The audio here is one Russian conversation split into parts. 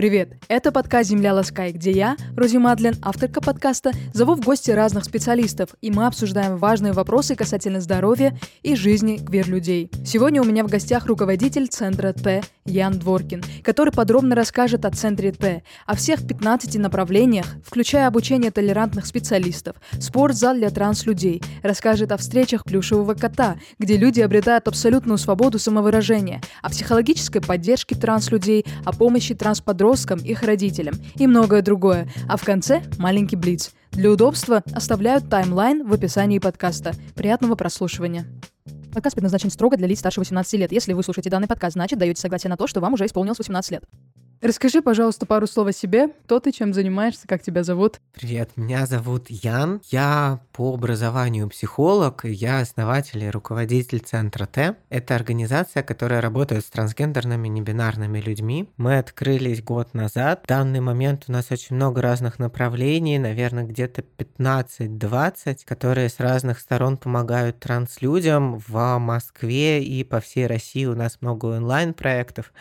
Привет! Это подкаст «Земля Ласкай», где я, Рози Мадлен, авторка подкаста, зову в гости разных специалистов, и мы обсуждаем важные вопросы касательно здоровья и жизни квир-людей. Сегодня у меня в гостях руководитель Центра Т Ян Дворкин, который подробно расскажет о Центре Т, о всех 15 направлениях, включая обучение толерантных специалистов, спортзал для транслюдей, расскажет о встречах плюшевого кота, где люди обретают абсолютную свободу самовыражения, о психологической поддержке транслюдей, о помощи трансподросткам, их родителям и многое другое. А в конце маленький блиц. Для удобства оставляют таймлайн в описании подкаста. Приятного прослушивания. Подкаст предназначен строго для лиц старше 18 лет. Если вы слушаете данный подкаст, значит даете согласие на то, что вам уже исполнилось 18 лет. Расскажи, пожалуйста, пару слов о себе. Кто ты, чем занимаешься, как тебя зовут? Привет, меня зовут Ян. Я по образованию психолог, я основатель и руководитель Центра Т. Это организация, которая работает с трансгендерными небинарными людьми. Мы открылись год назад. В данный момент у нас очень много разных направлений, наверное, где-то 15-20, которые с разных сторон помогают транслюдям в Москве и по всей России. У нас много онлайн-проектов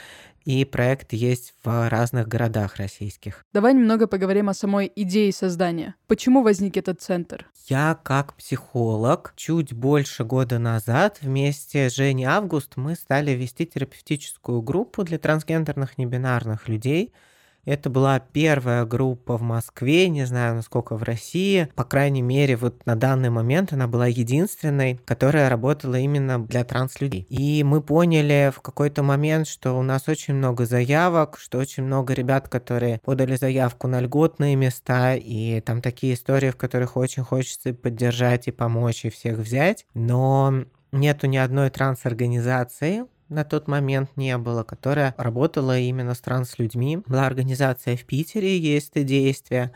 и проект есть в разных городах российских. Давай немного поговорим о самой идее создания. Почему возник этот центр? Я как психолог чуть больше года назад вместе с Женей Август мы стали вести терапевтическую группу для трансгендерных небинарных людей – это была первая группа в Москве, не знаю, насколько в России. По крайней мере, вот на данный момент она была единственной, которая работала именно для транслюдей. И мы поняли в какой-то момент, что у нас очень много заявок, что очень много ребят, которые подали заявку на льготные места, и там такие истории, в которых очень хочется поддержать и помочь, и всех взять. Но нету ни одной транс-организации, на тот момент не было, которая работала именно с транслюдьми. Была организация в Питере, есть это действие,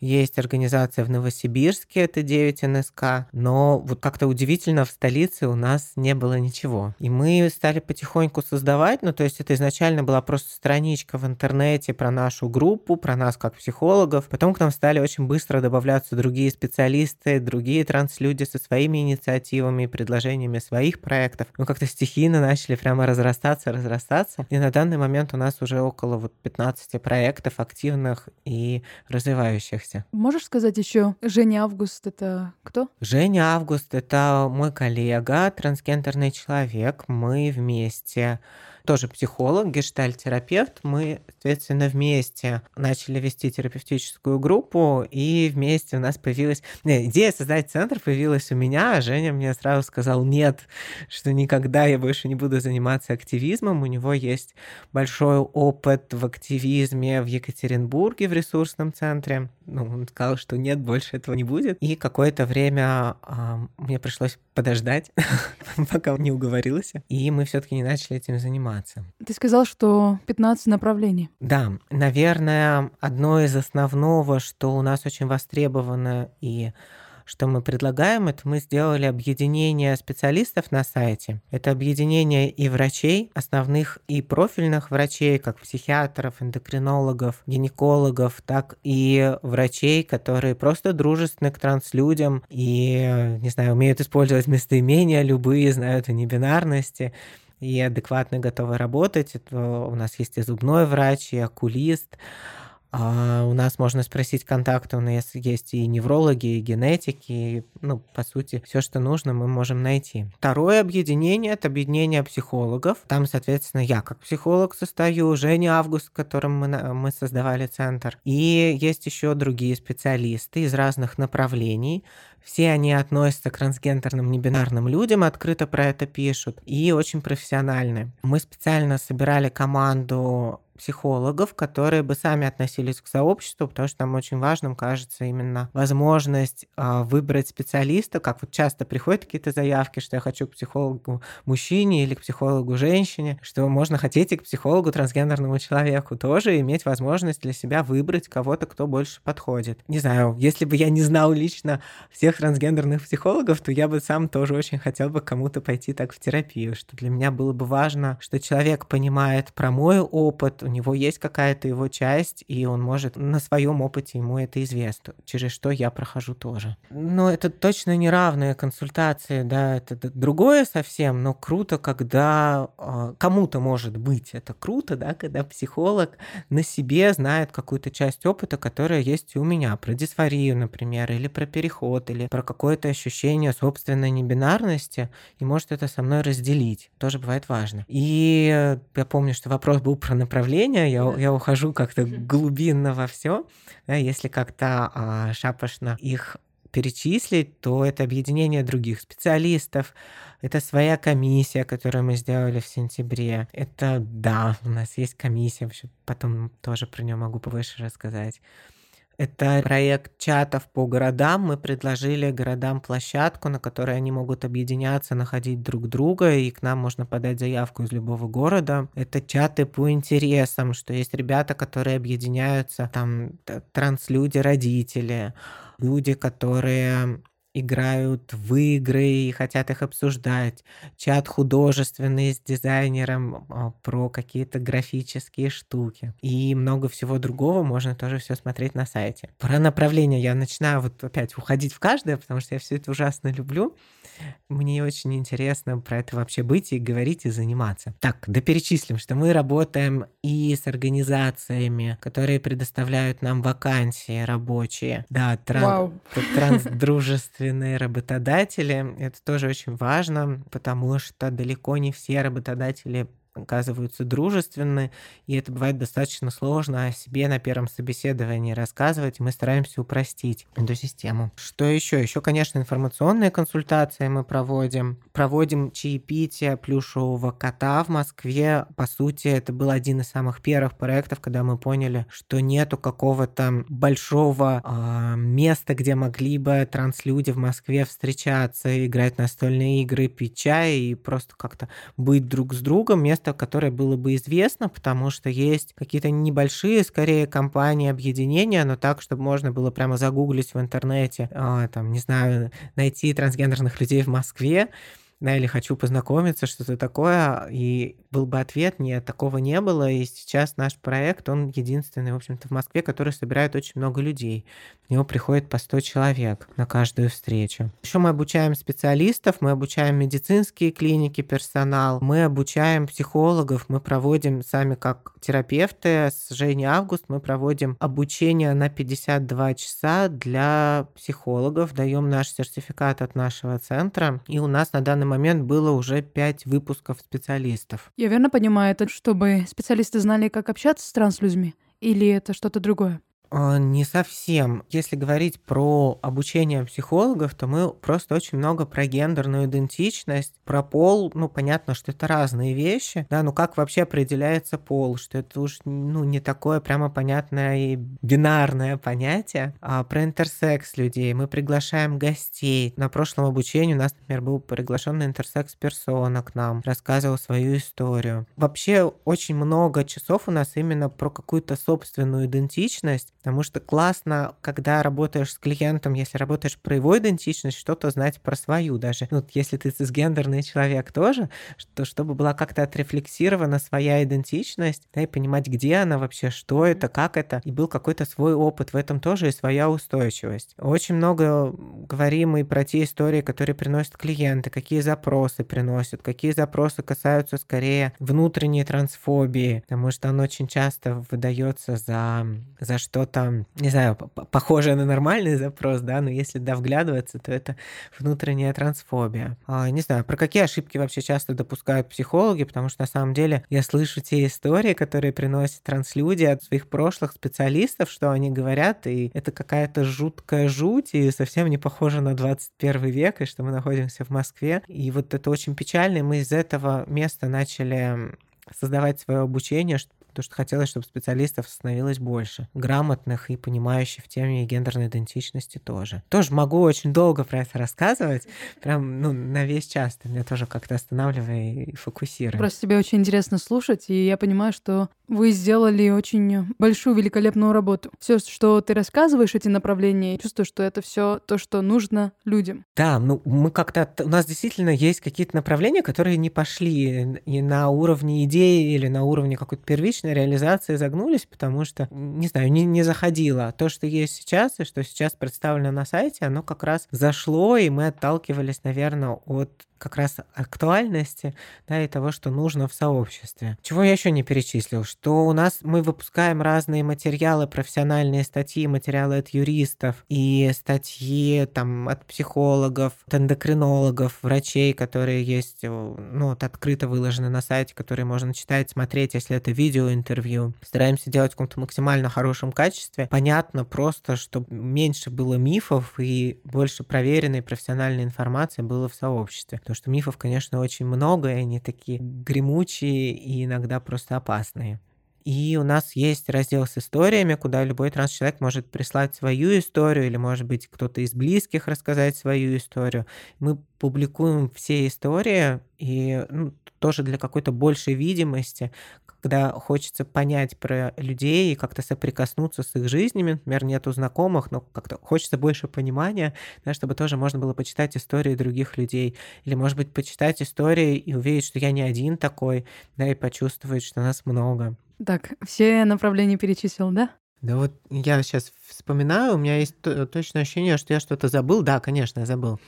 есть организация в Новосибирске, это 9 НСК, но вот как-то удивительно в столице у нас не было ничего. И мы стали потихоньку создавать, ну то есть это изначально была просто страничка в интернете про нашу группу, про нас как психологов. Потом к нам стали очень быстро добавляться другие специалисты, другие транслюди со своими инициативами, предложениями своих проектов. Мы как-то стихийно начали прямо разрастаться, разрастаться. И на данный момент у нас уже около вот 15 проектов активных и развивающихся проекте. Можешь сказать еще, Женя Август это кто? Женя Август это мой коллега, трансгендерный человек. Мы вместе тоже психолог, гештальтерапевт. Мы, соответственно, вместе начали вести терапевтическую группу, и вместе у нас появилась... Не, идея создать центр появилась у меня, а Женя мне сразу сказал нет, что никогда я больше не буду заниматься активизмом. У него есть большой опыт в активизме в Екатеринбурге в ресурсном центре. Ну, он сказал, что нет, больше этого не будет. И какое-то время э, мне пришлось подождать, пока он не уговорился, и мы все-таки не начали этим заниматься заниматься. Ты сказал, что 15 направлений. Да, наверное, одно из основного, что у нас очень востребовано и что мы предлагаем, это мы сделали объединение специалистов на сайте. Это объединение и врачей, основных и профильных врачей, как психиатров, эндокринологов, гинекологов, так и врачей, которые просто дружественны к транслюдям и, не знаю, умеют использовать местоимения любые, знают о небинарности и адекватно готовы работать. Это у нас есть и зубной врач, и окулист, а у нас можно спросить контакты, у нас есть и неврологи, и генетики, и, ну, по сути, все, что нужно, мы можем найти. Второе объединение — это объединение психологов. Там, соответственно, я как психолог состою, Женя Август, с которым мы, мы создавали центр. И есть еще другие специалисты из разных направлений. Все они относятся к трансгендерным небинарным людям, открыто про это пишут, и очень профессиональны. Мы специально собирали команду психологов, которые бы сами относились к сообществу, потому что нам очень важным кажется именно возможность э, выбрать специалиста, как вот часто приходят какие-то заявки, что я хочу к психологу мужчине или к психологу женщине, что можно хотеть и к психологу трансгендерному человеку тоже иметь возможность для себя выбрать кого-то, кто больше подходит. Не знаю, если бы я не знал лично всех трансгендерных психологов, то я бы сам тоже очень хотел бы кому-то пойти так в терапию, что для меня было бы важно, что человек понимает про мой опыт, у него есть какая-то его часть, и он может на своем опыте ему это известно, через что я прохожу тоже. Но это точно не равные консультации, да, это другое совсем, но круто, когда э, кому-то может быть это круто, да, когда психолог на себе знает какую-то часть опыта, которая есть у меня, про дисфорию, например, или про переход, или про какое-то ощущение собственной небинарности, и может это со мной разделить. Тоже бывает важно. И я помню, что вопрос был про направление, я, я ухожу как-то глубинно во все. Да, если как-то а, шапошно их перечислить, то это объединение других специалистов, это своя комиссия, которую мы сделали в сентябре. Это, да, у нас есть комиссия, потом тоже про нее могу повыше рассказать. Это проект чатов по городам. Мы предложили городам площадку, на которой они могут объединяться, находить друг друга, и к нам можно подать заявку из любого города. Это чаты по интересам, что есть ребята, которые объединяются, там транслюди, родители, люди, которые играют в игры и хотят их обсуждать. Чат художественный с дизайнером а, про какие-то графические штуки. И много всего другого можно тоже все смотреть на сайте. Про направление я начинаю вот опять уходить в каждое, потому что я все это ужасно люблю. Мне очень интересно про это вообще быть и говорить и заниматься. Так, да перечислим, что мы работаем и с организациями, которые предоставляют нам вакансии рабочие. Да, тран- трансдружественные работодатели. Это тоже очень важно, потому что далеко не все работодатели оказываются дружественны, и это бывает достаточно сложно о себе на первом собеседовании рассказывать. Мы стараемся упростить эту систему. Что еще? Еще, конечно, информационные консультации мы проводим. Проводим чаепитие плюшевого кота в Москве. По сути, это был один из самых первых проектов, когда мы поняли, что нету какого-то большого э, места, где могли бы транслюди в Москве встречаться, играть настольные игры, пить чай и просто как-то быть друг с другом. Место место, которое было бы известно, потому что есть какие-то небольшие, скорее, компании, объединения, но так, чтобы можно было прямо загуглить в интернете, а, там, не знаю, найти трансгендерных людей в Москве, да, или хочу познакомиться, что-то такое, и был бы ответ, нет, такого не было, и сейчас наш проект, он единственный, в общем-то, в Москве, который собирает очень много людей. В него приходит по 100 человек на каждую встречу. Еще мы обучаем специалистов, мы обучаем медицинские клиники, персонал, мы обучаем психологов, мы проводим сами как терапевты, с Женей Август мы проводим обучение на 52 часа для психологов, даем наш сертификат от нашего центра, и у нас на данный момент было уже 5 выпусков специалистов. Я верно понимаю, это чтобы специалисты знали, как общаться с транслюдьми? Или это что-то другое? А, не совсем. Если говорить про обучение психологов, то мы просто очень много про гендерную идентичность, про пол. Ну, понятно, что это разные вещи. Да, ну как вообще определяется пол? Что это уж ну, не такое прямо понятное и бинарное понятие. А про интерсекс людей мы приглашаем гостей. На прошлом обучении у нас, например, был приглашенный интерсекс-персона к нам, рассказывал свою историю. Вообще очень много часов у нас именно про какую-то собственную идентичность, Потому что классно, когда работаешь с клиентом, если работаешь про его идентичность, что-то знать про свою даже. Ну, если ты цисгендерный человек тоже, что, чтобы была как-то отрефлексирована своя идентичность, да, и понимать, где она вообще, что это, как это, и был какой-то свой опыт в этом тоже и своя устойчивость. Очень много говорим и про те истории, которые приносят клиенты, какие запросы приносят, какие запросы касаются скорее внутренней трансфобии, потому что он очень часто выдается за, за что-то там, не знаю, похожее на нормальный запрос, да, но если да, вглядываться, то это внутренняя трансфобия. А, не знаю, про какие ошибки вообще часто допускают психологи, потому что на самом деле я слышу те истории, которые приносят транслюди от своих прошлых специалистов, что они говорят, и это какая-то жуткая жуть, и совсем не похоже на 21 век, и что мы находимся в Москве. И вот это очень печально, и мы из этого места начали создавать свое обучение, потому что хотелось, чтобы специалистов становилось больше, грамотных и понимающих в теме гендерной идентичности тоже. Тоже могу очень долго про это рассказывать, прям ну, на весь час ты меня тоже как-то останавливай и фокусируй. Просто тебе очень интересно слушать, и я понимаю, что Вы сделали очень большую, великолепную работу. Все, что ты рассказываешь, эти направления, я чувствую, что это все то, что нужно людям. Да, ну мы как-то... У нас действительно есть какие-то направления, которые не пошли и на уровне идеи или на уровне какой-то первичной реализации загнулись, потому что, не знаю, не, не заходило. То, что есть сейчас и что сейчас представлено на сайте, оно как раз зашло, и мы отталкивались, наверное, от как раз актуальности да, и того, что нужно в сообществе. Чего я еще не перечислил, у нас мы выпускаем разные материалы, профессиональные статьи, материалы от юристов и статьи там от психологов, от эндокринологов, врачей, которые есть, э, ну, вот открыто выложены на сайте, которые можно читать, смотреть, если это видеоинтервью. Стараемся делать в каком-то максимально хорошем качестве. Понятно просто, чтобы меньше было мифов и больше проверенной профессиональной информации было в сообществе. Потому что мифов, конечно, очень много, и они такие гремучие и иногда просто опасные. И у нас есть раздел с историями, куда любой транс-человек может прислать свою историю, или, может быть, кто-то из близких рассказать свою историю. Мы публикуем все истории, и ну, тоже для какой-то большей видимости, когда хочется понять про людей и как-то соприкоснуться с их жизнями, например, нету знакомых, но как-то хочется больше понимания, да, чтобы тоже можно было почитать истории других людей, или, может быть, почитать истории и увидеть, что я не один такой, да, и почувствовать, что нас много. Так, все направления перечислил, да? Да вот я сейчас вспоминаю, у меня есть точное ощущение, что я что-то забыл. Да, конечно, я забыл.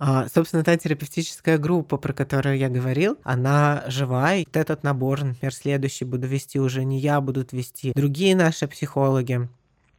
А, собственно, та терапевтическая группа, про которую я говорил, она жива. И вот этот набор, например, следующий буду вести уже не я, будут вести другие наши психологи.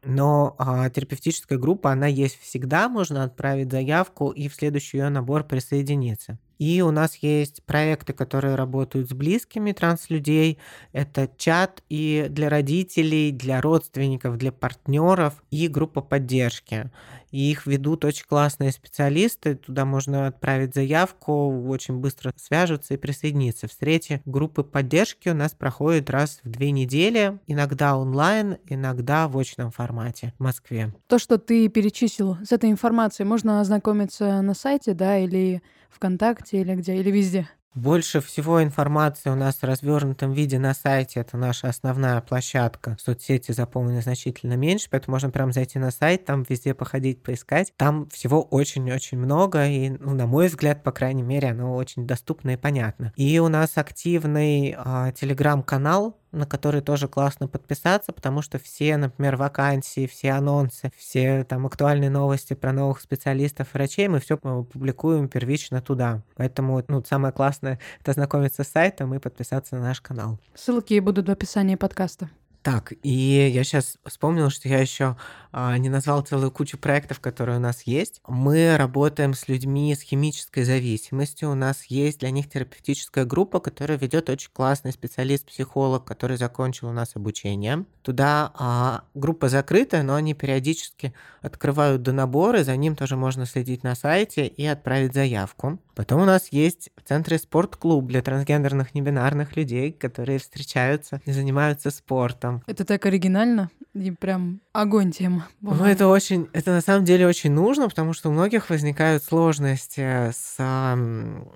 Но а, терапевтическая группа, она есть всегда, можно отправить заявку и в следующий ее набор присоединиться. И у нас есть проекты, которые работают с близкими транслюдей. Это чат и для родителей, для родственников, для партнеров и группа поддержки. И их ведут очень классные специалисты. Туда можно отправить заявку, очень быстро свяжутся и присоединиться. Встречи группы поддержки у нас проходят раз в две недели, иногда онлайн, иногда в очном формате в Москве. То, что ты перечислил, с этой информацией можно ознакомиться на сайте, да, или ВКонтакте или где, или везде? Больше всего информации у нас в развернутом виде на сайте. Это наша основная площадка. Соцсети заполнены значительно меньше, поэтому можно прям зайти на сайт, там везде походить, поискать. Там всего очень-очень много, и, ну, на мой взгляд, по крайней мере, оно очень доступно и понятно. И у нас активный а, телеграм-канал, на который тоже классно подписаться, потому что все, например, вакансии, все анонсы, все там актуальные новости про новых специалистов, врачей, мы все публикуем первично туда. Поэтому, ну, самое классное — это знакомиться с сайтом и подписаться на наш канал. Ссылки будут в описании подкаста. Так, и я сейчас вспомнил, что я еще а, не назвал целую кучу проектов, которые у нас есть. Мы работаем с людьми с химической зависимостью. У нас есть для них терапевтическая группа, которая ведет очень классный специалист-психолог, который закончил у нас обучение. Туда а, группа закрытая, но они периодически открывают до наборы, за ним тоже можно следить на сайте и отправить заявку. Потом у нас есть в центре спортклуб для трансгендерных небинарных людей, которые встречаются и занимаются спортом. Это так оригинально и прям огонь тема. Ну, это очень, это на самом деле очень нужно, потому что у многих возникают сложности с,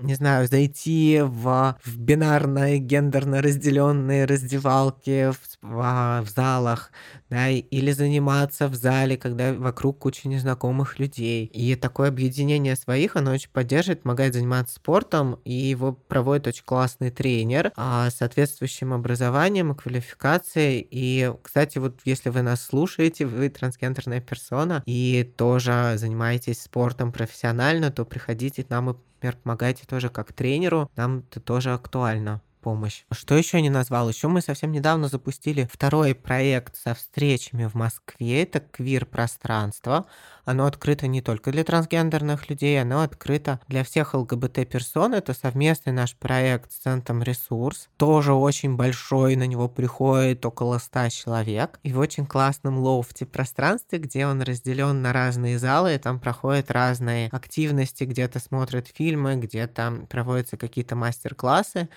не знаю, зайти в, в бинарные, гендерно разделенные раздевалки в, в, в залах, да, или заниматься в зале, когда вокруг куча незнакомых людей. И такое объединение своих, оно очень поддерживает, помогает заниматься спортом, и его проводит очень классный тренер а, с соответствующим образованием и квалификацией. И, кстати, вот если вы нас слушаете, вы трансгендерная персона, и тоже занимаетесь спортом профессионально, то приходите к нам и например, помогайте тоже как тренеру, нам это тоже актуально помощь. Что еще не назвал? Еще мы совсем недавно запустили второй проект со встречами в Москве. Это квир-пространство. Оно открыто не только для трансгендерных людей, оно открыто для всех ЛГБТ-персон. Это совместный наш проект с Центром Ресурс. Тоже очень большой, на него приходит около 100 человек. И в очень классном лофте пространстве, где он разделен на разные залы, и там проходят разные активности, где-то смотрят фильмы, где-то проводятся какие-то мастер-классы.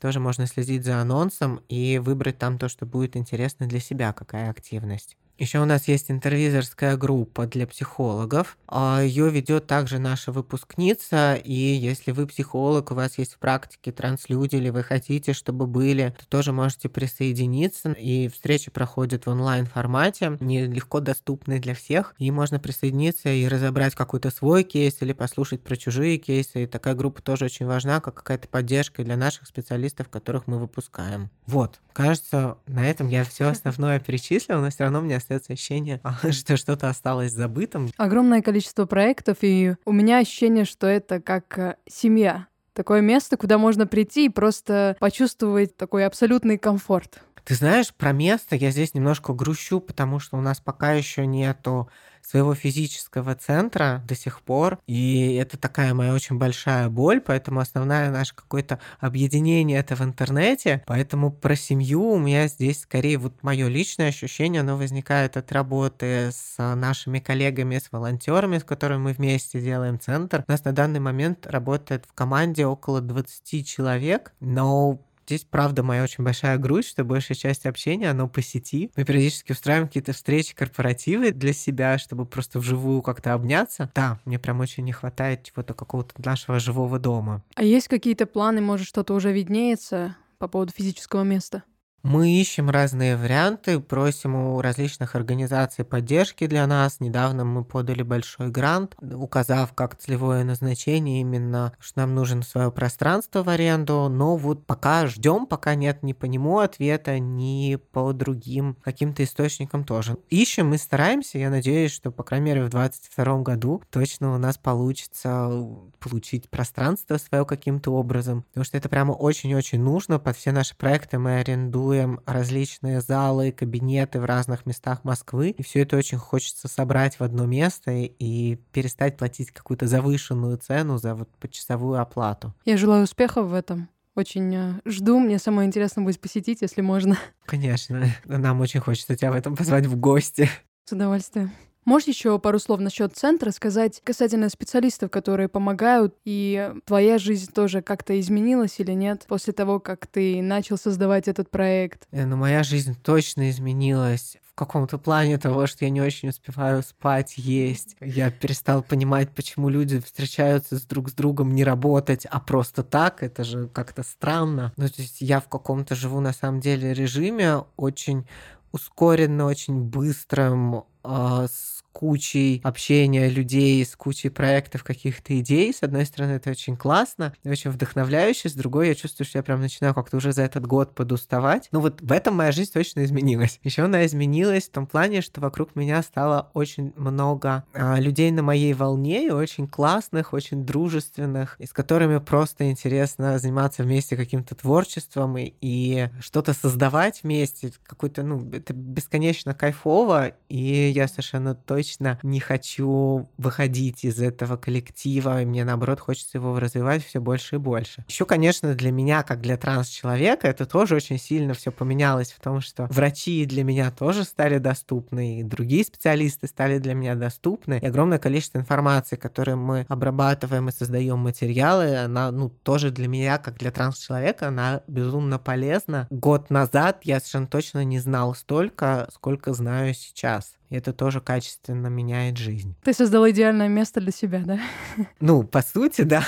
Тоже можно следить за анонсом и выбрать там то, что будет интересно для себя, какая активность. Еще у нас есть интервизорская группа для психологов. А Ее ведет также наша выпускница. И если вы психолог, у вас есть в практике транслюди, или вы хотите, чтобы были, то тоже можете присоединиться. И встречи проходят в онлайн-формате, не легко доступны для всех. И можно присоединиться и разобрать какой-то свой кейс или послушать про чужие кейсы. И такая группа тоже очень важна, как какая-то поддержка для наших специалистов, которых мы выпускаем. Вот. Кажется, на этом я все основное перечислил, но все равно меня остается ощущение, что что-то осталось забытым. Огромное количество проектов, и у меня ощущение, что это как э, семья. Такое место, куда можно прийти и просто почувствовать такой абсолютный комфорт. Ты знаешь, про место я здесь немножко грущу, потому что у нас пока еще нету своего физического центра до сих пор. И это такая моя очень большая боль, поэтому основное наше какое-то объединение это в интернете. Поэтому про семью у меня здесь скорее вот мое личное ощущение, оно возникает от работы с нашими коллегами, с волонтерами, с которыми мы вместе делаем центр. У нас на данный момент работает в команде около 20 человек, но Здесь, правда, моя очень большая грусть, что большая часть общения, оно по сети. Мы периодически устраиваем какие-то встречи, корпоративы для себя, чтобы просто вживую как-то обняться. Да, мне прям очень не хватает чего-то какого-то нашего живого дома. А есть какие-то планы, может, что-то уже виднеется по поводу физического места? Мы ищем разные варианты, просим у различных организаций поддержки для нас. Недавно мы подали большой грант, указав как целевое назначение именно, что нам нужен свое пространство в аренду, но вот пока ждем, пока нет ни по нему ответа, ни по другим каким-то источникам тоже. Ищем и стараемся, я надеюсь, что, по крайней мере, в 2022 году точно у нас получится получить пространство свое каким-то образом, потому что это прямо очень-очень нужно. Под все наши проекты мы арендуем арендуем различные залы, кабинеты в разных местах Москвы, и все это очень хочется собрать в одно место и перестать платить какую-то завышенную цену за вот почасовую оплату. Я желаю успехов в этом. Очень э, жду. Мне самое интересно будет посетить, если можно. Конечно. Нам очень хочется тебя в этом позвать в гости. С удовольствием. Можешь еще пару слов насчет центра сказать касательно специалистов, которые помогают, и твоя жизнь тоже как-то изменилась или нет после того, как ты начал создавать этот проект? Э, ну, моя жизнь точно изменилась в каком-то плане того, что я не очень успеваю спать, есть. Я перестал понимать, почему люди встречаются с друг с другом не работать, а просто так. Это же как-то странно. Ну, то есть я в каком-то живу на самом деле режиме очень ускоренно, очень быстрым, э, с кучей общения людей, с кучей проектов, каких-то идей. С одной стороны, это очень классно и очень вдохновляюще, с другой я чувствую, что я прям начинаю как-то уже за этот год подуставать. Ну вот в этом моя жизнь точно изменилась. Еще она изменилась в том плане, что вокруг меня стало очень много а, людей на моей волне, и очень классных, очень дружественных, и с которыми просто интересно заниматься вместе каким-то творчеством и, и что-то создавать вместе. Какой-то, ну, это бесконечно кайфово, и я совершенно точно точно не хочу выходить из этого коллектива, и мне наоборот хочется его развивать все больше и больше. Еще, конечно, для меня, как для транс-человека, это тоже очень сильно все поменялось в том, что врачи для меня тоже стали доступны, и другие специалисты стали для меня доступны, и огромное количество информации, которую мы обрабатываем и создаем материалы, она, ну, тоже для меня, как для транс-человека, она безумно полезна. Год назад я совершенно точно не знал столько, сколько знаю сейчас. И это тоже качественно меняет жизнь. Ты создал идеальное место для себя, да? Ну, по сути, да.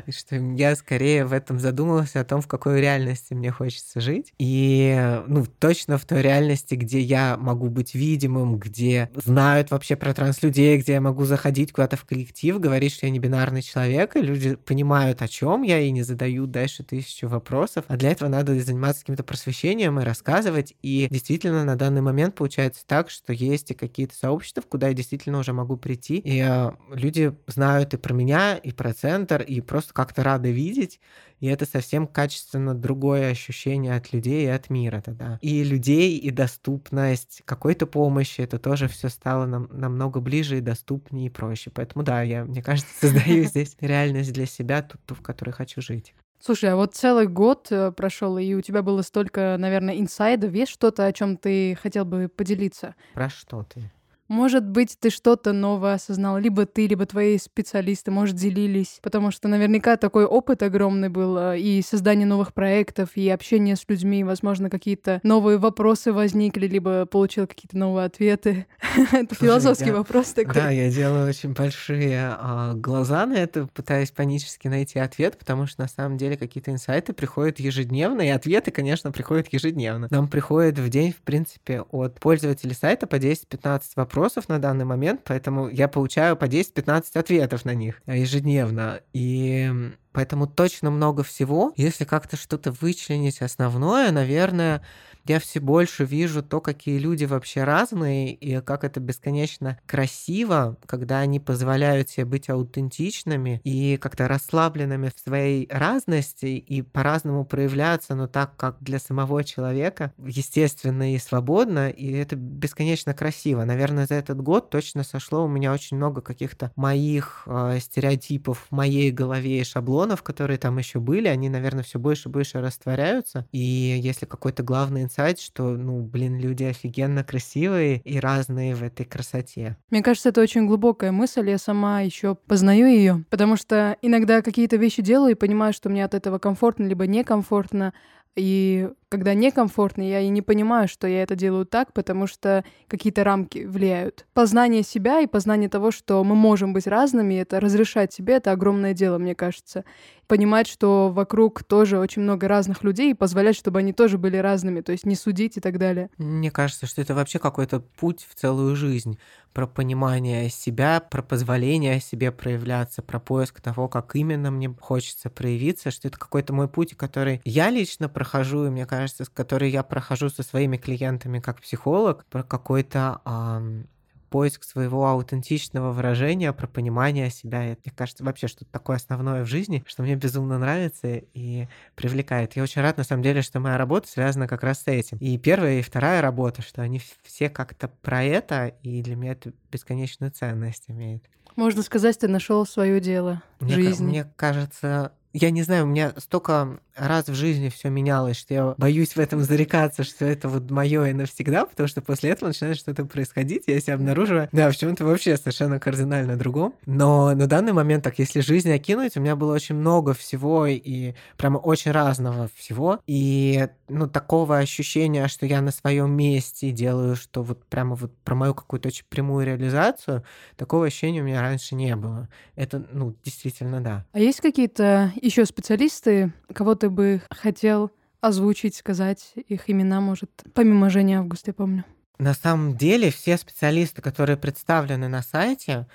Что я скорее в этом задумался о том, в какой реальности мне хочется жить. И, ну, точно в той реальности, где я могу быть видимым, где знают вообще про транслюдей, где я могу заходить куда-то в коллектив, говорить, что я не бинарный человек, и люди понимают, о чем я, и не задают дальше тысячу вопросов. А для этого надо заниматься каким-то просвещением и рассказывать. И действительно, на данный момент получается так, что есть и какие-то сообщества, куда я действительно уже могу прийти, и э, люди знают и про меня, и про центр, и просто как-то рады видеть, и это совсем качественно другое ощущение от людей и от мира тогда. И людей, и доступность какой-то помощи, это тоже все стало нам, намного ближе и доступнее и проще. Поэтому да, я, мне кажется, создаю здесь реальность для себя, ту, ту, в которой хочу жить. Слушай, а вот целый год э, прошел, и у тебя было столько, наверное, инсайдов. Есть что-то, о чем ты хотел бы поделиться? Про что ты? Может быть, ты что-то новое осознал, либо ты, либо твои специалисты, может, делились, потому что наверняка такой опыт огромный был, э, и создание новых проектов, и общение с людьми, возможно, какие-то новые вопросы возникли, либо получил какие-то новые ответы. Это философский вопрос такой. Да, я делаю очень большие а, глаза на это, пытаясь панически найти ответ, потому что на самом деле какие-то инсайты приходят ежедневно, и ответы, конечно, приходят ежедневно. Нам приходит в день, в принципе, от пользователей сайта по 10-15 вопросов вопросов на данный момент, поэтому я получаю по 10-15 ответов на них ежедневно. И поэтому точно много всего. Если как-то что-то вычленить основное, наверное, я все больше вижу то, какие люди вообще разные, и как это бесконечно красиво, когда они позволяют себе быть аутентичными и как-то расслабленными в своей разности и по-разному проявляться, но так, как для самого человека, естественно и свободно, и это бесконечно красиво. Наверное, за этот год точно сошло у меня очень много каких-то моих э, стереотипов в моей голове и шаблонов, которые там еще были, они, наверное, все больше и больше растворяются. И если какой-то главный инсайт, что, ну, блин, люди офигенно красивые и разные в этой красоте. Мне кажется, это очень глубокая мысль, я сама еще познаю ее, потому что иногда какие-то вещи делаю и понимаю, что мне от этого комфортно, либо некомфортно, и когда некомфортно, я и не понимаю, что я это делаю так, потому что какие-то рамки влияют. Познание себя и познание того, что мы можем быть разными, это разрешать себе, это огромное дело, мне кажется. Понимать, что вокруг тоже очень много разных людей и позволять, чтобы они тоже были разными, то есть не судить и так далее. Мне кажется, что это вообще какой-то путь в целую жизнь про понимание себя, про позволение себе проявляться, про поиск того, как именно мне хочется проявиться, что это какой-то мой путь, который я лично прохожу, и мне кажется, который я прохожу со своими клиентами как психолог, про какой-то эм, поиск своего аутентичного выражения, про понимание себя. И, мне кажется, вообще что-то такое основное в жизни, что мне безумно нравится и привлекает. Я очень рад, на самом деле, что моя работа связана как раз с этим. И первая, и вторая работа, что они все как-то про это, и для меня это бесконечную ценность имеет. Можно сказать, ты нашел свое дело в мне, жизни. Мне кажется, я не знаю, у меня столько раз в жизни все менялось, что я боюсь в этом зарекаться, что это вот мое и навсегда, потому что после этого начинает что-то происходить, я себя обнаруживаю, да, в чем-то вообще совершенно кардинально другом. Но на данный момент, так, если жизнь окинуть, у меня было очень много всего и прямо очень разного всего. И, ну, такого ощущения, что я на своем месте делаю, что вот прямо вот про мою какую-то очень прямую реализацию, такого ощущения у меня раньше не было. Это, ну, действительно, да. А есть какие-то еще специалисты, кого ты бы хотел озвучить, сказать их имена, может, помимо Жени Август, я помню? На самом деле все специалисты, которые представлены на сайте,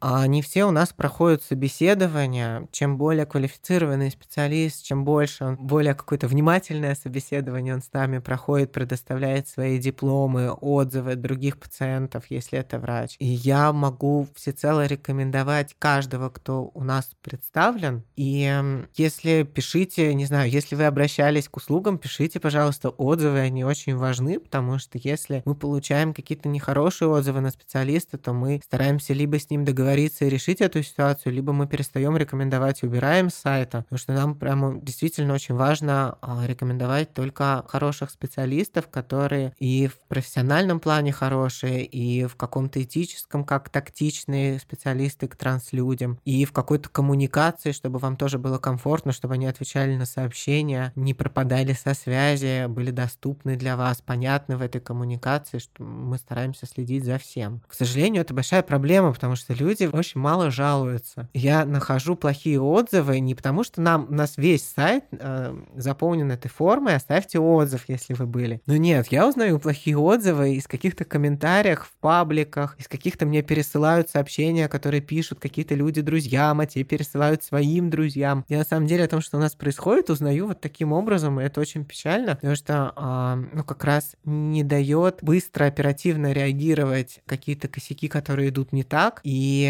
а они все у нас проходят собеседование. Чем более квалифицированный специалист, чем больше он, более какое-то внимательное собеседование он с нами проходит, предоставляет свои дипломы, отзывы от других пациентов, если это врач. И я могу всецело рекомендовать каждого, кто у нас представлен. И если пишите, не знаю, если вы обращались к услугам, пишите, пожалуйста, отзывы, они очень важны, потому что если мы получаем какие-то нехорошие отзывы на специалиста, то мы стараемся либо с ним договориться, договориться и решить эту ситуацию, либо мы перестаем рекомендовать и убираем с сайта, потому что нам прямо действительно очень важно а, рекомендовать только хороших специалистов, которые и в профессиональном плане хорошие, и в каком-то этическом, как тактичные специалисты к транслюдям, и в какой-то коммуникации, чтобы вам тоже было комфортно, чтобы они отвечали на сообщения, не пропадали со связи, были доступны для вас, понятны в этой коммуникации, что мы стараемся следить за всем. К сожалению, это большая проблема, потому что люди люди очень мало жалуются. Я нахожу плохие отзывы не потому, что нам, у нас весь сайт э, заполнен этой формой, оставьте отзыв, если вы были. Но нет, я узнаю плохие отзывы из каких-то комментариях в пабликах, из каких-то мне пересылают сообщения, которые пишут какие-то люди друзьям, а те пересылают своим друзьям. Я на самом деле о том, что у нас происходит, узнаю вот таким образом, и это очень печально, потому что, э, ну, как раз не дает быстро, оперативно реагировать какие-то косяки, которые идут не так, и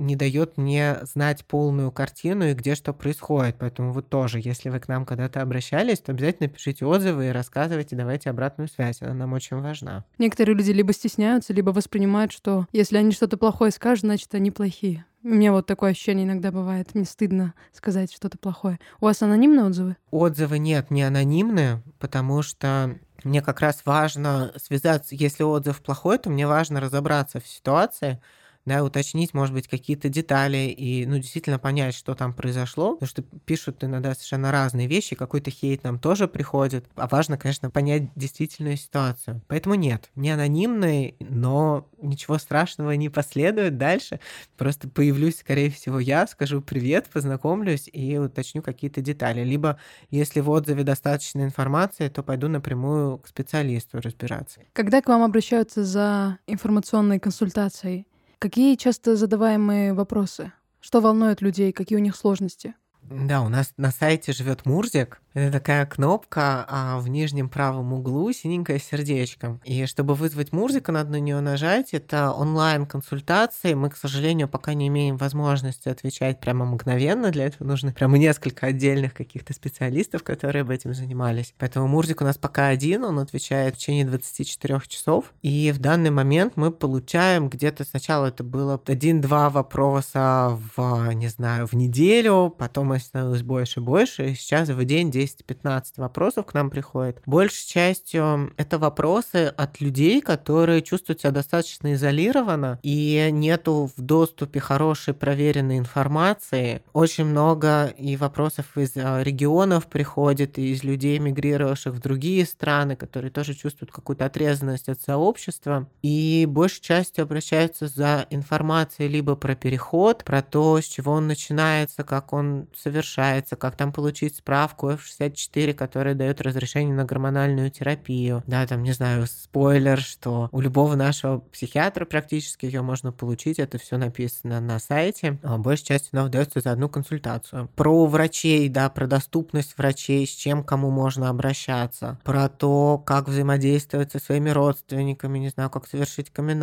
не дает мне знать полную картину и где что происходит. Поэтому вот тоже, если вы к нам когда-то обращались, то обязательно пишите отзывы и рассказывайте, давайте обратную связь. Она нам очень важна. Некоторые люди либо стесняются, либо воспринимают, что если они что-то плохое скажут, значит, они плохие. У меня вот такое ощущение иногда бывает. Мне стыдно сказать что-то плохое. У вас анонимные отзывы? Отзывы нет, не анонимные, потому что мне как раз важно связаться, если отзыв плохой, то мне важно разобраться в ситуации, да, уточнить, может быть, какие-то детали и, ну, действительно понять, что там произошло, потому что пишут иногда совершенно разные вещи, какой-то хейт нам тоже приходит, а важно, конечно, понять действительную ситуацию. Поэтому нет, не анонимный, но ничего страшного не последует дальше, просто появлюсь, скорее всего, я, скажу привет, познакомлюсь и уточню какие-то детали. Либо, если в отзыве достаточно информации, то пойду напрямую к специалисту разбираться. Когда к вам обращаются за информационной консультацией, Какие часто задаваемые вопросы? Что волнует людей? Какие у них сложности? Да, у нас на сайте живет Мурзик, это такая кнопка а в нижнем правом углу синенькое сердечко. И чтобы вызвать Мурзика, надо на нее нажать. Это онлайн-консультации. Мы, к сожалению, пока не имеем возможности отвечать прямо мгновенно. Для этого нужно прямо несколько отдельных каких-то специалистов, которые бы этим занимались. Поэтому Мурзик у нас пока один, он отвечает в течение 24 часов. И в данный момент мы получаем где-то сначала это было один-два вопроса в, не знаю, в неделю, потом становилось больше и больше, и сейчас в день 10-15 вопросов к нам приходит. Большей частью это вопросы от людей, которые чувствуют себя достаточно изолированно и нету в доступе хорошей проверенной информации. Очень много и вопросов из а, регионов приходит, и из людей, мигрировавших в другие страны, которые тоже чувствуют какую-то отрезанность от сообщества. И большей частью обращаются за информацией либо про переход, про то, с чего он начинается, как он совершается, как там получить справку 64, который дает разрешение на гормональную терапию. Да, там, не знаю, спойлер, что у любого нашего психиатра практически ее можно получить, это все написано на сайте. А большей частью она выдается за одну консультацию. Про врачей, да, про доступность врачей, с чем кому можно обращаться, про то, как взаимодействовать со своими родственниками, не знаю, как совершить камин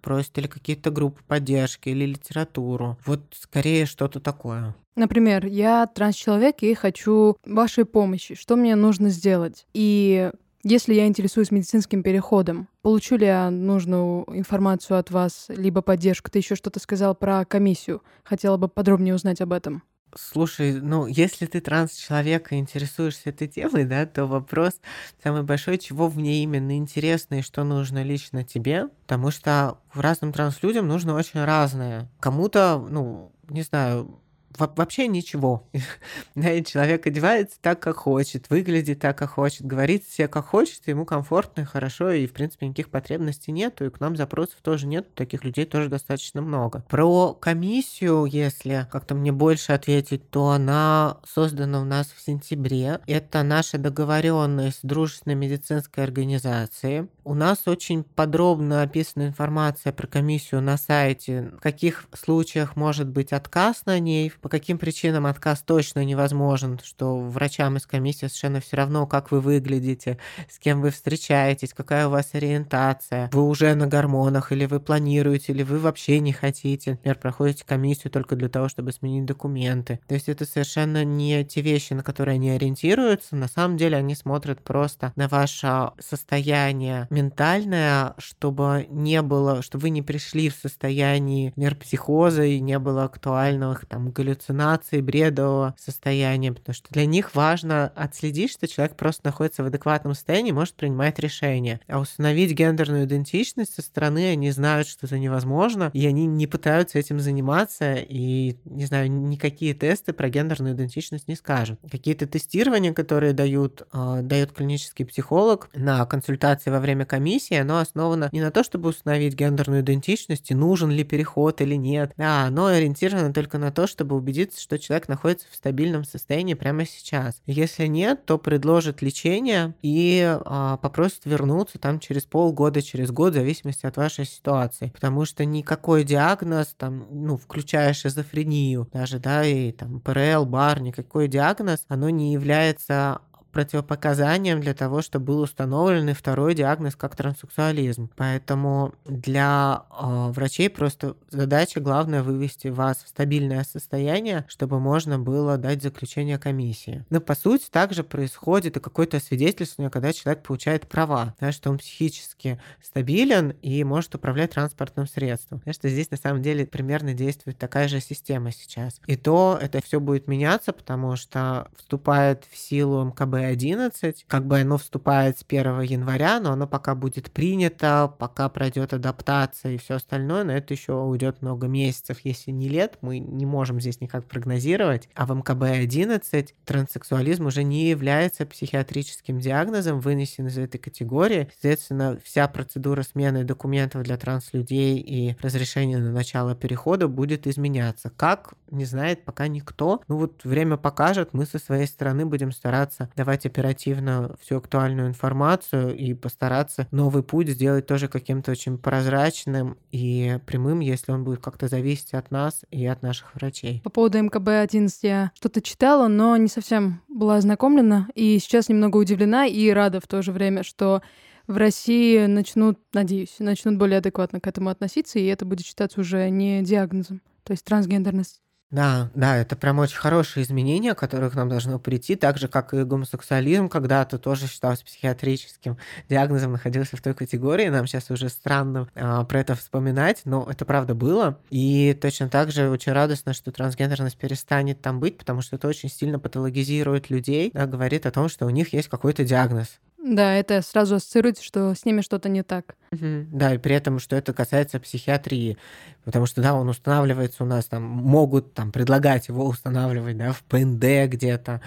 просят ли какие-то группы поддержки или литературу. Вот скорее что-то такое. Например, я транс-человек и хочу вашей помощи. Что мне нужно сделать? И если я интересуюсь медицинским переходом, получу ли я нужную информацию от вас, либо поддержку? Ты еще что-то сказал про комиссию. Хотела бы подробнее узнать об этом. Слушай, ну, если ты транс-человек и интересуешься этой темой, да, то вопрос самый большой, чего в ней именно интересно и что нужно лично тебе, потому что разным транс-людям нужно очень разное. Кому-то, ну, не знаю, вообще ничего. Человек одевается так, как хочет, выглядит так, как хочет, говорит себе, как хочет, ему комфортно и хорошо, и, в принципе, никаких потребностей нету, и к нам запросов тоже нет, таких людей тоже достаточно много. Про комиссию, если как-то мне больше ответить, то она создана у нас в сентябре. Это наша договоренность с дружественной медицинской организацией. У нас очень подробно описана информация про комиссию на сайте, в каких случаях может быть отказ на ней, по каким причинам отказ точно невозможен, что врачам из комиссии совершенно все равно, как вы выглядите, с кем вы встречаетесь, какая у вас ориентация, вы уже на гормонах, или вы планируете, или вы вообще не хотите, например, проходите комиссию только для того, чтобы сменить документы. То есть это совершенно не те вещи, на которые они ориентируются, на самом деле они смотрят просто на ваше состояние ментальное, чтобы не было, чтобы вы не пришли в состоянии, например, психоза и не было актуальных там галлюцинаций галлюцинации, бредового состояния, потому что для них важно отследить, что человек просто находится в адекватном состоянии может принимать решения. А установить гендерную идентичность со стороны они знают, что это невозможно, и они не пытаются этим заниматься, и, не знаю, никакие тесты про гендерную идентичность не скажут. Какие-то тестирования, которые дают, э, дает клинический психолог на консультации во время комиссии, оно основано не на то, чтобы установить гендерную идентичность, и нужен ли переход или нет, да, оно ориентировано только на то, чтобы убедиться что человек находится в стабильном состоянии прямо сейчас. Если нет, то предложит лечение и а, попросит вернуться там через полгода, через год, в зависимости от вашей ситуации. Потому что никакой диагноз, там, ну, включая шизофрению, даже, да, и там ПРЛ, бар, никакой диагноз, оно не является противопоказанием для того, чтобы был установлен второй диагноз как транссексуализм. Поэтому для э, врачей просто задача главная вывести вас в стабильное состояние, чтобы можно было дать заключение комиссии. Но по сути также происходит и какое-то свидетельствование, когда человек получает права, да, что он психически стабилен и может управлять транспортным средством. Потому что здесь на самом деле примерно действует такая же система сейчас. И то это все будет меняться, потому что вступает в силу МКБ-11, как бы оно вступает с 1 января, но оно пока будет принято, пока пройдет адаптация и все остальное, но это еще уйдет много месяцев, если не лет, мы не можем здесь никак прогнозировать. А в МКБ-11 транссексуализм уже не является психиатрическим диагнозом, вынесен из этой категории. Соответственно, вся процедура смены документов для транслюдей и разрешения на начало перехода будет изменяться. Как, не знает пока никто. Ну вот время покажет, мы со своей стороны будем стараться давать оперативно всю актуальную информацию и постараться новый путь сделать тоже каким-то очень прозрачным и прямым, если он будет как-то зависеть от нас и от наших врачей. По поводу МКБ-11 я что-то читала, но не совсем была ознакомлена, и сейчас немного удивлена и рада в то же время, что в России начнут, надеюсь, начнут более адекватно к этому относиться, и это будет считаться уже не диагнозом, то есть трансгендерность. Да, да, это прям очень хорошие изменения, которых нам должно прийти, так же, как и гомосексуализм когда-то тоже считался психиатрическим диагнозом, находился в той категории, нам сейчас уже странно а, про это вспоминать, но это правда было, и точно так же очень радостно, что трансгендерность перестанет там быть, потому что это очень сильно патологизирует людей, да, говорит о том, что у них есть какой-то диагноз, да, это сразу ассоциируется, что с ними что-то не так. Угу. Да, и при этом, что это касается психиатрии, потому что, да, он устанавливается у нас, там, могут там предлагать его устанавливать, да, в ПНД где-то,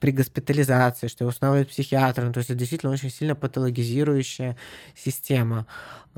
при госпитализации, что его устанавливает психиатр. Ну, то есть это действительно очень сильно патологизирующая система.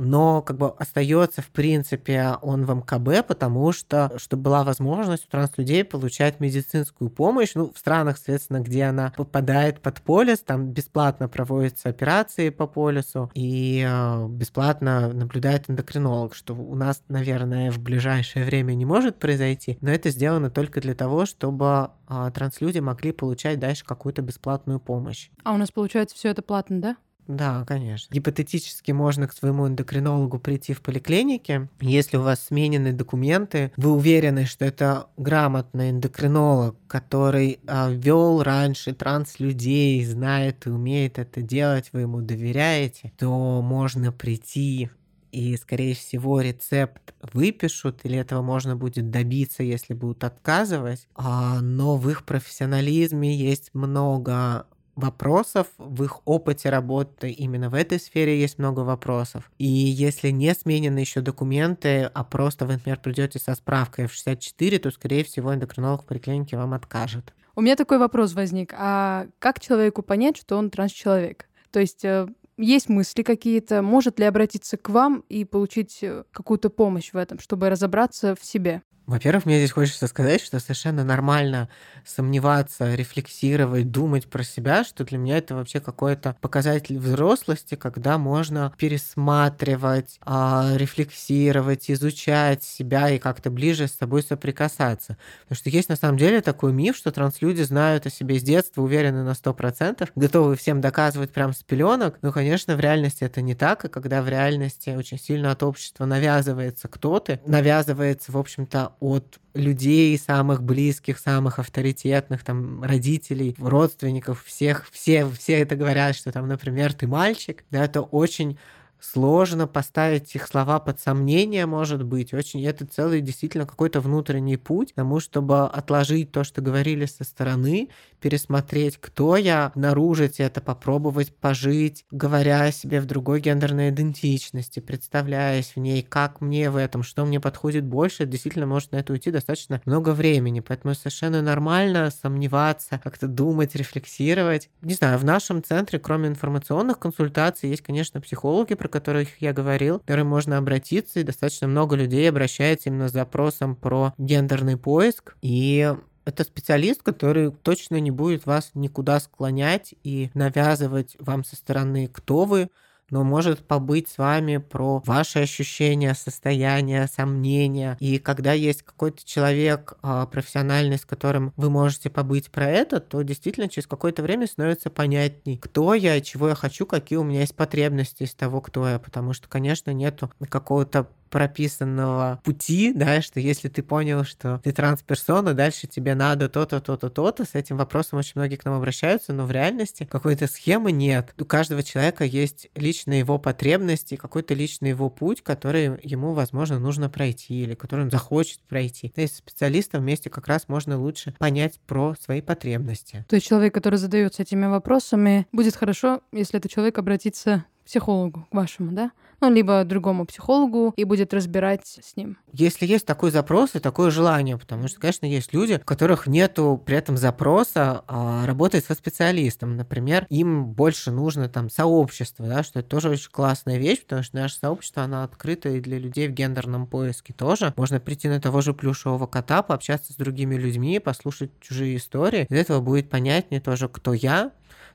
Но как бы остается, в принципе, он в МКБ, потому что, чтобы была возможность у транслюдей получать медицинскую помощь, ну, в странах, соответственно, где она попадает под полис, там бесплатно проводятся операции по полису, и э, бесплатно наблюдает эндокринолог, что у нас, наверное, в ближайшее время не может произойти, но это сделано только для того, чтобы э, транслюди могли получать дальше какую-то бесплатную помощь. А у нас получается все это платно, да? Да, конечно. Гипотетически можно к своему эндокринологу прийти в поликлинике. Если у вас сменены документы, вы уверены, что это грамотный эндокринолог, который а, вел раньше транс-людей, знает и умеет это делать, вы ему доверяете, то можно прийти и, скорее всего, рецепт выпишут, или этого можно будет добиться, если будут отказывать. А, но в их профессионализме есть много вопросов, в их опыте работы именно в этой сфере есть много вопросов. И если не сменены еще документы, а просто вы, например, придете со справкой в 64, то, скорее всего, эндокринолог в поликлинике вам откажет. У меня такой вопрос возник. А как человеку понять, что он транс-человек? То есть э, есть мысли какие-то? Может ли обратиться к вам и получить э, какую-то помощь в этом, чтобы разобраться в себе? Во-первых, мне здесь хочется сказать, что совершенно нормально сомневаться, рефлексировать, думать про себя, что для меня это вообще какой-то показатель взрослости, когда можно пересматривать, а, рефлексировать, изучать себя и как-то ближе с собой соприкасаться. Потому что есть на самом деле такой миф, что транслюди знают о себе с детства, уверены на 100%, готовы всем доказывать прям с пеленок. Но, конечно, в реальности это не так, и когда в реальности очень сильно от общества навязывается кто-то, навязывается, в общем-то, от людей самых близких, самых авторитетных, там, родителей, родственников, всех, все, все это говорят, что там, например, ты мальчик, да, это очень сложно поставить их слова под сомнение, может быть. Очень это целый действительно какой-то внутренний путь тому, чтобы отложить то, что говорили со стороны, пересмотреть, кто я, обнаружить это, попробовать пожить, говоря о себе в другой гендерной идентичности, представляясь в ней, как мне в этом, что мне подходит больше, действительно может на это уйти достаточно много времени. Поэтому совершенно нормально сомневаться, как-то думать, рефлексировать. Не знаю, в нашем центре, кроме информационных консультаций, есть, конечно, психологи, про которых я говорил, к которым можно обратиться, и достаточно много людей обращается именно с запросом про гендерный поиск. И это специалист, который точно не будет вас никуда склонять и навязывать вам со стороны, кто вы, но может побыть с вами про ваши ощущения, состояния, сомнения. И когда есть какой-то человек а, профессиональный, с которым вы можете побыть про это, то действительно через какое-то время становится понятней, кто я, чего я хочу, какие у меня есть потребности из того, кто я. Потому что, конечно, нету какого-то прописанного пути, да, что если ты понял, что ты трансперсона, дальше тебе надо то-то, то-то, то-то, с этим вопросом очень многие к нам обращаются, но в реальности какой-то схемы нет. У каждого человека есть личные его потребности, какой-то личный его путь, который ему, возможно, нужно пройти или который он захочет пройти. И с специалистом вместе как раз можно лучше понять про свои потребности. То есть человек, который задается этими вопросами, будет хорошо, если этот человек обратится психологу, к вашему, да? Ну, либо другому психологу и будет разбирать с ним. Если есть такой запрос и такое желание, потому что, конечно, есть люди, у которых нету при этом запроса а, работать со специалистом. Например, им больше нужно там сообщество, да, что это тоже очень классная вещь, потому что наше сообщество, оно открыто и для людей в гендерном поиске тоже. Можно прийти на того же плюшевого кота, пообщаться с другими людьми, послушать чужие истории. Из этого будет понятнее тоже, кто я,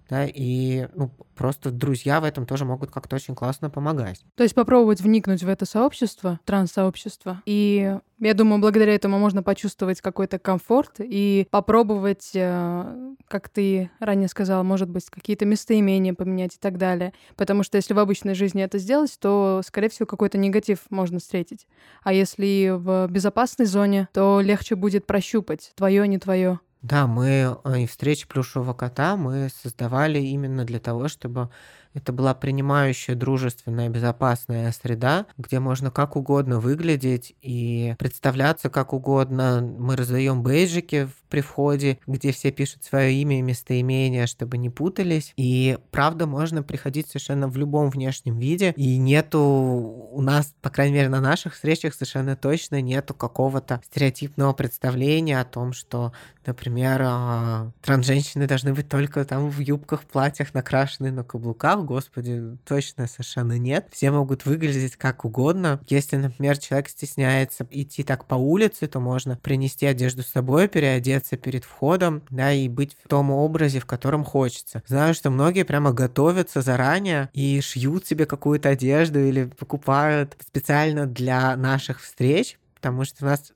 да, и ну, просто друзья в этом тоже могут как-то очень классно помогать. То есть попробовать вникнуть в это сообщество, транс-сообщество, и я думаю, благодаря этому можно почувствовать какой-то комфорт и попробовать, э, как ты ранее сказала, может быть, какие-то местоимения поменять и так далее. Потому что если в обычной жизни это сделать, то, скорее всего, какой-то негатив можно встретить. А если в безопасной зоне, то легче будет прощупать, твое, не твое. Да, мы э, и встречи плюшевого кота мы создавали именно для того, чтобы это была принимающая, дружественная, безопасная среда, где можно как угодно выглядеть и представляться как угодно. Мы раздаем бейджики при входе, где все пишут свое имя и местоимение, чтобы не путались. И правда, можно приходить совершенно в любом внешнем виде. И нету у нас, по крайней мере, на наших встречах совершенно точно нету какого-то стереотипного представления о том, что, например, а, трансженщины должны быть только там в юбках, платьях, накрашенные на каблуках господи, точно совершенно нет. Все могут выглядеть как угодно. Если, например, человек стесняется идти так по улице, то можно принести одежду с собой, переодеться перед входом, да, и быть в том образе, в котором хочется. Знаю, что многие прямо готовятся заранее и шьют себе какую-то одежду или покупают специально для наших встреч, потому что у нас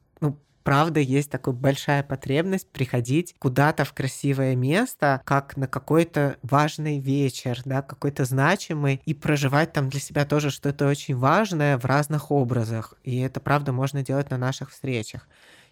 правда есть такая большая потребность приходить куда-то в красивое место, как на какой-то важный вечер, да, какой-то значимый, и проживать там для себя тоже что-то очень важное в разных образах. И это, правда, можно делать на наших встречах.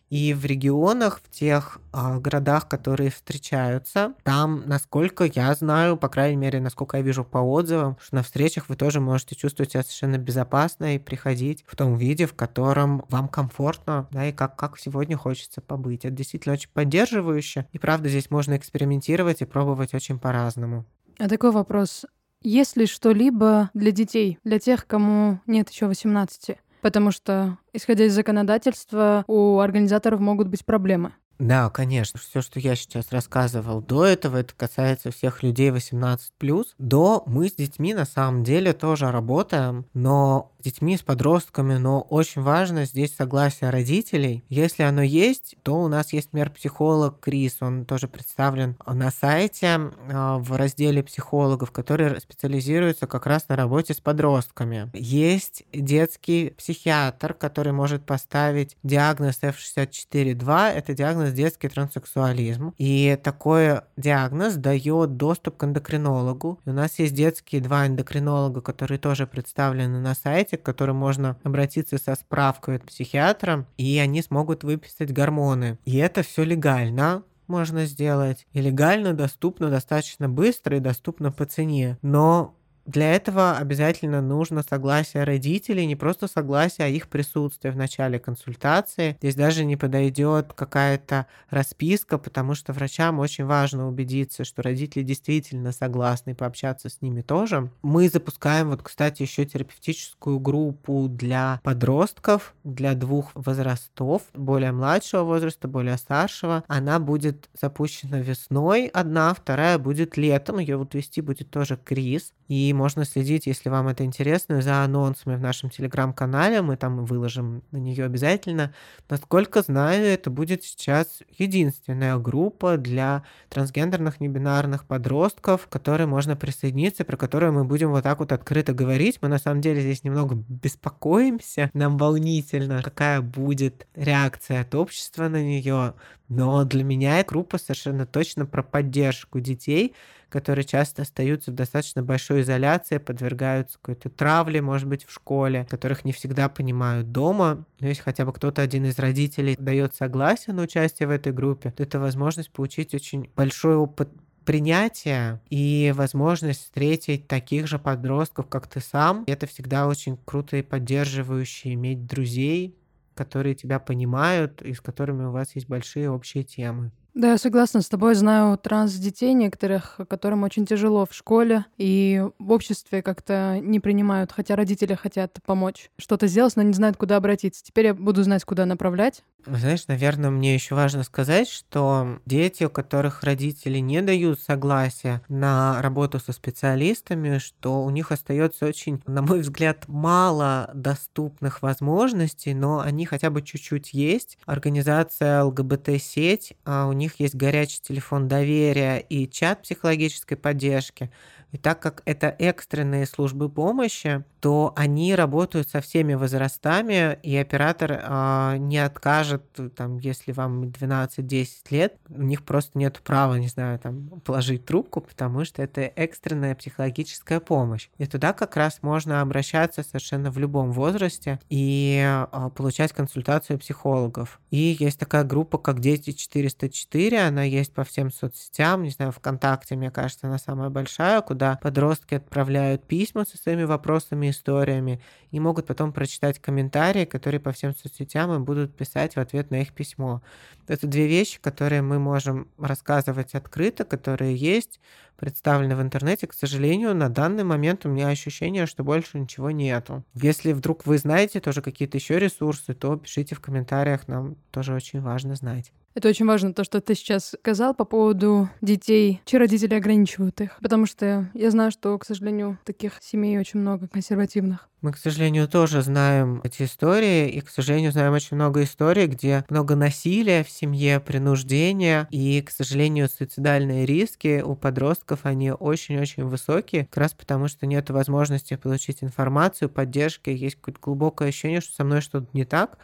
И в регионах, в тех э, городах, которые встречаются, там, насколько я знаю, по крайней мере, насколько я вижу по отзывам, что на встречах вы тоже можете чувствовать себя совершенно безопасно и приходить в том виде, в котором вам комфортно, да, и как, как сегодня хочется побыть. Это действительно очень поддерживающе. И правда, здесь можно экспериментировать и пробовать очень по-разному. А такой вопрос. Есть ли что-либо для детей, для тех, кому нет еще 18? Потому что, исходя из законодательства, у организаторов могут быть проблемы. Да, конечно. Все, что я сейчас рассказывал до этого, это касается всех людей 18+. До мы с детьми на самом деле тоже работаем, но детьми, с подростками, но очень важно здесь согласие родителей. Если оно есть, то у нас есть мер-психолог Крис, он тоже представлен на сайте а, в разделе психологов, который специализируется как раз на работе с подростками. Есть детский психиатр, который может поставить диагноз F64-2, это диагноз детский транссексуализм. И такой диагноз дает доступ к эндокринологу. У нас есть детские два эндокринолога, которые тоже представлены на сайте, к которым можно обратиться со справкой от психиатра, и они смогут выписать гормоны. И это все легально, можно сделать. И легально, доступно, достаточно быстро и доступно по цене. Но для этого обязательно нужно согласие родителей, не просто согласие, а их присутствие в начале консультации. Здесь даже не подойдет какая-то расписка, потому что врачам очень важно убедиться, что родители действительно согласны пообщаться с ними тоже. Мы запускаем вот, кстати, еще терапевтическую группу для подростков, для двух возрастов, более младшего возраста, более старшего. Она будет запущена весной одна, вторая будет летом. Ее вот вести будет тоже Крис. И можно следить, если вам это интересно, за анонсами в нашем телеграм-канале. Мы там выложим на нее обязательно. Насколько знаю, это будет сейчас единственная группа для трансгендерных небинарных подростков, к которой можно присоединиться, про которую мы будем вот так вот открыто говорить. Мы на самом деле здесь немного беспокоимся. Нам волнительно, какая будет реакция от общества на нее. Но для меня группа совершенно точно про поддержку детей, которые часто остаются в достаточно большой изоляции, подвергаются какой-то травле, может быть, в школе, которых не всегда понимают дома. Но если хотя бы кто-то один из родителей дает согласие на участие в этой группе, то это возможность получить очень большой опыт принятия и возможность встретить таких же подростков, как ты сам. Это всегда очень круто и поддерживающе иметь друзей, которые тебя понимают и с которыми у вас есть большие общие темы. Да, я согласна с тобой. Знаю транс-детей некоторых, которым очень тяжело в школе и в обществе как-то не принимают, хотя родители хотят помочь что-то сделать, но не знают, куда обратиться. Теперь я буду знать, куда направлять. Знаешь, наверное, мне еще важно сказать, что дети, у которых родители не дают согласия на работу со специалистами, что у них остается очень, на мой взгляд, мало доступных возможностей, но они хотя бы чуть-чуть есть. Организация ЛГБТ-сеть, а у них есть горячий телефон доверия и чат психологической поддержки. И так как это экстренные службы помощи, то они работают со всеми возрастами, и оператор э, не откажет, там, если вам 12-10 лет, у них просто нет права, не знаю, там, положить трубку, потому что это экстренная психологическая помощь. И туда как раз можно обращаться совершенно в любом возрасте и э, получать консультацию психологов. И есть такая группа, как Дети 404, она есть по всем соцсетям, не знаю, ВКонтакте, мне кажется, она самая большая, куда подростки отправляют письма со своими вопросами историями и могут потом прочитать комментарии, которые по всем соцсетям им будут писать в ответ на их письмо. Это две вещи, которые мы можем рассказывать открыто, которые есть, представлены в интернете. К сожалению, на данный момент у меня ощущение, что больше ничего нету. Если вдруг вы знаете тоже какие-то еще ресурсы, то пишите в комментариях, нам тоже очень важно знать. Это очень важно, то, что ты сейчас сказал по поводу детей, чьи родители ограничивают их. Потому что я знаю, что, к сожалению, таких семей очень много консервативных. Мы, к сожалению, тоже знаем эти истории, и, к сожалению, знаем очень много историй, где много насилия в семье, принуждения, и, к сожалению, суицидальные риски у подростков, они очень-очень высокие, как раз потому, что нет возможности получить информацию, поддержки, есть какое-то глубокое ощущение, что со мной что-то не так,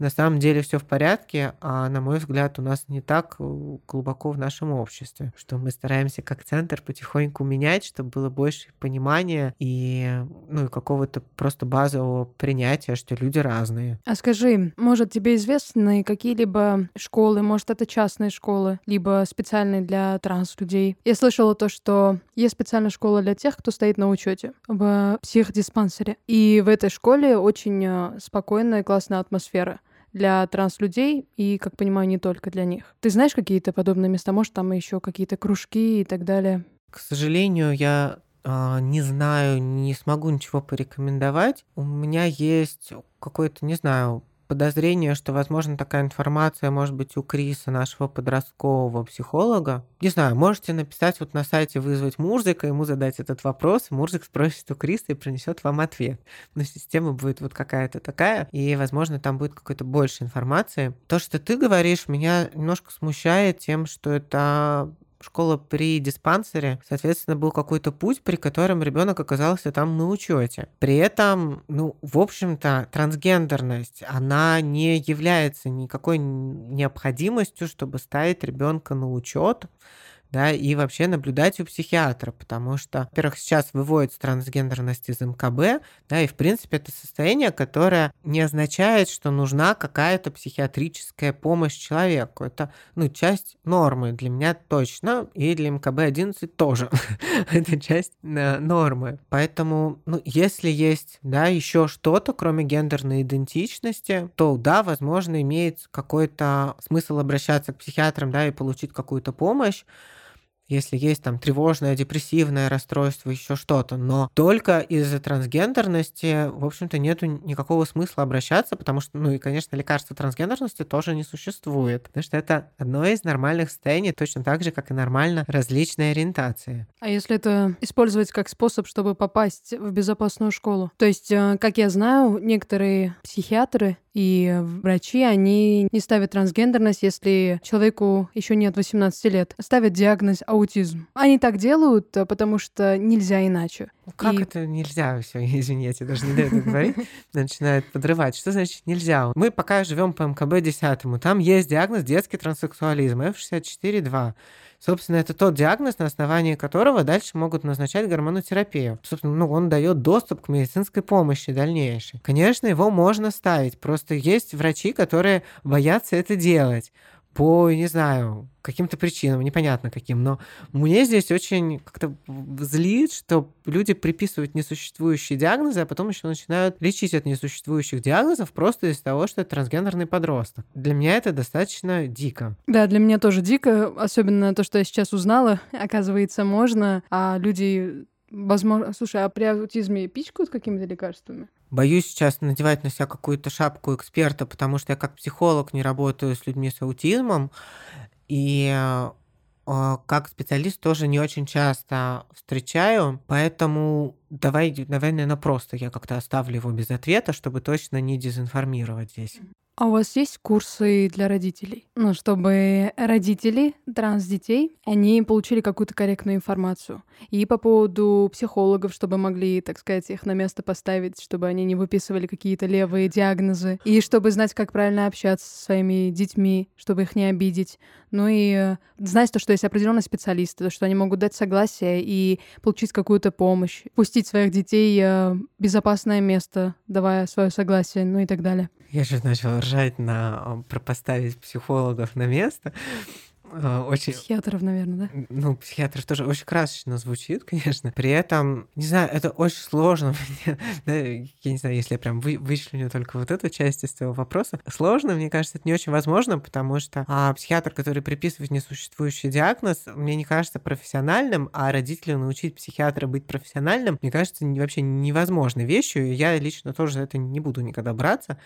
на самом деле все в порядке, а на мой взгляд у нас не так э, глубоко в нашем обществе, что мы стараемся как центр потихоньку менять, чтобы было больше понимания и ну и какого-то просто базового принятия, что люди разные. А скажи, может тебе известны какие-либо школы, может это частные школы, либо специальные для транс-людей? Я слышала то, что есть специальная школа для тех, кто стоит на учете в психдиспансере. И в этой школе очень э, спокойная классная атмосфера для транслюдей и, как понимаю, не только для них. Ты знаешь какие-то подобные места? Может, там еще какие-то кружки и так далее? К сожалению, я э, не знаю, не смогу ничего порекомендовать. У меня есть какой-то, не знаю, подозрение, что, возможно, такая информация может быть у Криса, нашего подросткового психолога. Не знаю, можете написать вот на сайте «Вызвать Мурзика», ему задать этот вопрос, Мурзик спросит у Криса и принесет вам ответ. Но система будет вот какая-то такая, и, возможно, там будет какой-то больше информации. То, что ты говоришь, меня немножко смущает тем, что это школа при диспансере, соответственно, был какой-то путь, при котором ребенок оказался там на учете. При этом, ну, в общем-то, трансгендерность, она не является никакой необходимостью, чтобы ставить ребенка на учет да, и вообще наблюдать у психиатра, потому что, во-первых, сейчас выводится трансгендерность из МКБ, да, и, в принципе, это состояние, которое не означает, что нужна какая-то психиатрическая помощь человеку. Это, ну, часть нормы для меня точно, и для МКБ-11 тоже. это часть э, нормы. Поэтому, ну, если есть, да, еще что-то, кроме гендерной идентичности, то, да, возможно, имеет какой-то смысл обращаться к психиатрам, да, и получить какую-то помощь, если есть там тревожное, депрессивное расстройство, еще что-то. Но только из-за трансгендерности, в общем-то, нету никакого смысла обращаться, потому что, ну и, конечно, лекарства трансгендерности тоже не существует, потому что это одно из нормальных состояний, точно так же, как и нормально различные ориентации. А если это использовать как способ, чтобы попасть в безопасную школу? То есть, э, как я знаю, некоторые психиатры и врачи, они не ставят трансгендерность, если человеку еще нет 18 лет. Ставят диагноз аутизм. Они так делают, потому что нельзя иначе. Как и... это нельзя? Все, извините, даже не дают говорить. Начинают подрывать. Что значит нельзя? Мы пока живем по МКБ 10 там есть диагноз детский транссексуализм F64-2. Собственно, это тот диагноз, на основании которого дальше могут назначать гормонотерапию. Собственно, ну, он дает доступ к медицинской помощи дальнейшей. Конечно, его можно ставить, просто есть врачи, которые боятся это делать по, не знаю, каким-то причинам, непонятно каким, но мне здесь очень как-то злит, что люди приписывают несуществующие диагнозы, а потом еще начинают лечить от несуществующих диагнозов просто из-за того, что это трансгендерный подросток. Для меня это достаточно дико. Да, для меня тоже дико, особенно то, что я сейчас узнала. Оказывается, можно, а люди Возможно, слушай, а при аутизме пичкают какими-то лекарствами? Боюсь сейчас надевать на себя какую-то шапку эксперта, потому что я как психолог не работаю с людьми с аутизмом, и а, как специалист тоже не очень часто встречаю, поэтому давай, наверное, просто я как-то оставлю его без ответа, чтобы точно не дезинформировать здесь. А у вас есть курсы для родителей? Ну, чтобы родители транс-детей, они получили какую-то корректную информацию. И по поводу психологов, чтобы могли, так сказать, их на место поставить, чтобы они не выписывали какие-то левые диагнозы. И чтобы знать, как правильно общаться со своими детьми, чтобы их не обидеть. Ну и э, знать то, что есть определенные специалисты, то, что они могут дать согласие и получить какую-то помощь, пустить своих детей э, в безопасное место, давая свое согласие, ну и так далее. Я же начал ржать на про поставить психологов на место. А, очень... Психиатров, наверное, да? Ну, психиатров тоже очень красочно звучит, конечно. При этом, не знаю, это очень сложно мне, да, я не знаю, если я прям вы, вычленю только вот эту часть из твоего вопроса. Сложно, мне кажется, это не очень возможно, потому что а, психиатр, который приписывает несуществующий диагноз, мне не кажется профессиональным, а родителю научить психиатра быть профессиональным, мне кажется, вообще невозможной вещью. Я лично тоже за это не буду никогда браться.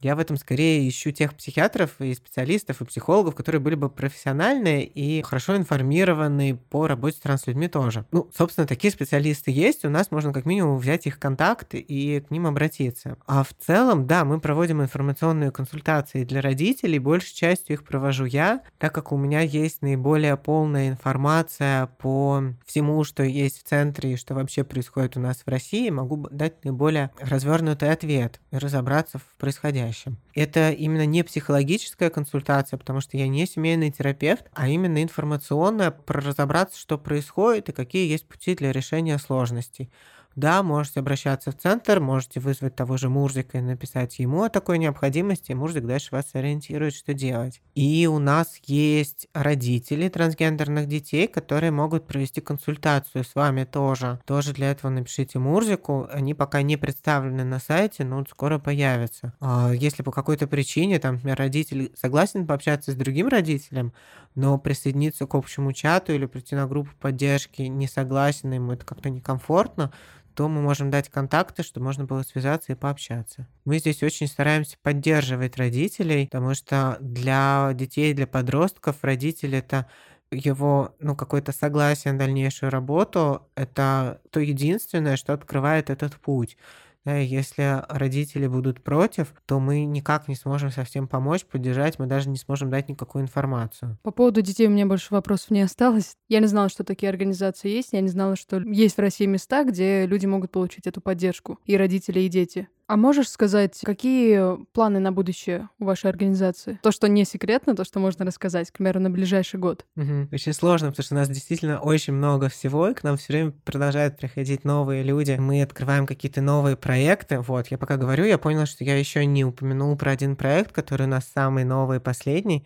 Я в этом скорее ищу тех психиатров и специалистов и психологов, которые были бы профессиональные и хорошо информированы по работе с транслюдьми тоже. Ну, собственно, такие специалисты есть, у нас можно как минимум взять их контакты и к ним обратиться. А в целом, да, мы проводим информационные консультации для родителей, большей частью их провожу я, так как у меня есть наиболее полная информация по всему, что есть в центре и что вообще происходит у нас в России, могу дать наиболее развернутый ответ и разобраться в происходящем происходящим. Это именно не психологическая консультация, потому что я не семейный терапевт, а именно информационная, про разобраться, что происходит и какие есть пути для решения сложностей. Да, можете обращаться в центр, можете вызвать того же Мурзика и написать ему о такой необходимости, и Мурзик дальше вас ориентирует, что делать. И у нас есть родители трансгендерных детей, которые могут провести консультацию с вами тоже. Тоже для этого напишите Мурзику. Они пока не представлены на сайте, но скоро появятся. А если по какой-то причине, там, например, родитель согласен пообщаться с другим родителем, но присоединиться к общему чату или прийти на группу поддержки не согласен, ему это как-то некомфортно, то мы можем дать контакты, чтобы можно было связаться и пообщаться. Мы здесь очень стараемся поддерживать родителей, потому что для детей, для подростков родители это его, ну, какое-то согласие на дальнейшую работу, это то единственное, что открывает этот путь. Если родители будут против, то мы никак не сможем совсем помочь, поддержать, мы даже не сможем дать никакую информацию. По поводу детей у меня больше вопросов не осталось. Я не знала, что такие организации есть, я не знала, что есть в России места, где люди могут получить эту поддержку, и родители, и дети. А можешь сказать, какие планы на будущее у вашей организации? То, что не секретно, то, что можно рассказать, к примеру, на ближайший год. Угу. Очень сложно, потому что у нас действительно очень много всего, и к нам все время продолжают приходить новые люди. Мы открываем какие-то новые проекты. Вот, я пока говорю, я понял, что я еще не упомянул про один проект, который у нас самый новый, последний.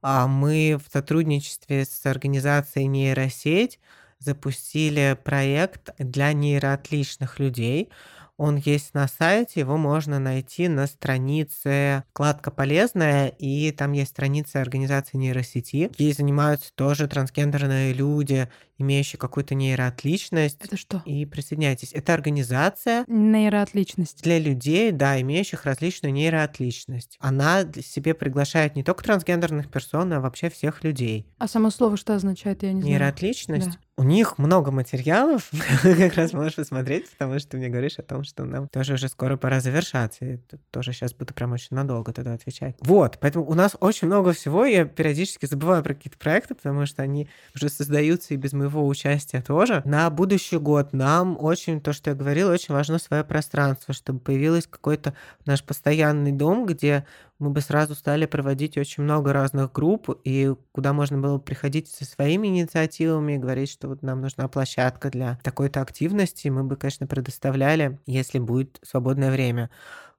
А мы в сотрудничестве с организацией нейросеть запустили проект для нейроотличных людей. Он есть на сайте, его можно найти на странице «Вкладка полезная», и там есть страница организации нейросети. Ей занимаются тоже трансгендерные люди, имеющие какую-то нейроотличность. Это что? И присоединяйтесь. Это организация Нейроотличность. для людей, да, имеющих различную нейроотличность. Она себе приглашает не только трансгендерных персон, а вообще всех людей. А само слово что означает, я не знаю. Нейроотличность. Да. У них много материалов, как раз можешь посмотреть, потому что ты мне говоришь о том, что нам тоже уже скоро пора завершаться. И тоже сейчас буду прям очень надолго тогда отвечать. Вот, поэтому у нас очень много всего. Я периодически забываю про какие-то проекты, потому что они уже создаются и без моего участия тоже. На будущий год нам очень, то, что я говорила, очень важно свое пространство, чтобы появилось какой-то наш постоянный дом, где мы бы сразу стали проводить очень много разных групп, и куда можно было приходить со своими инициативами и говорить, что вот нам нужна площадка для такой-то активности, мы бы, конечно, предоставляли, если будет свободное время.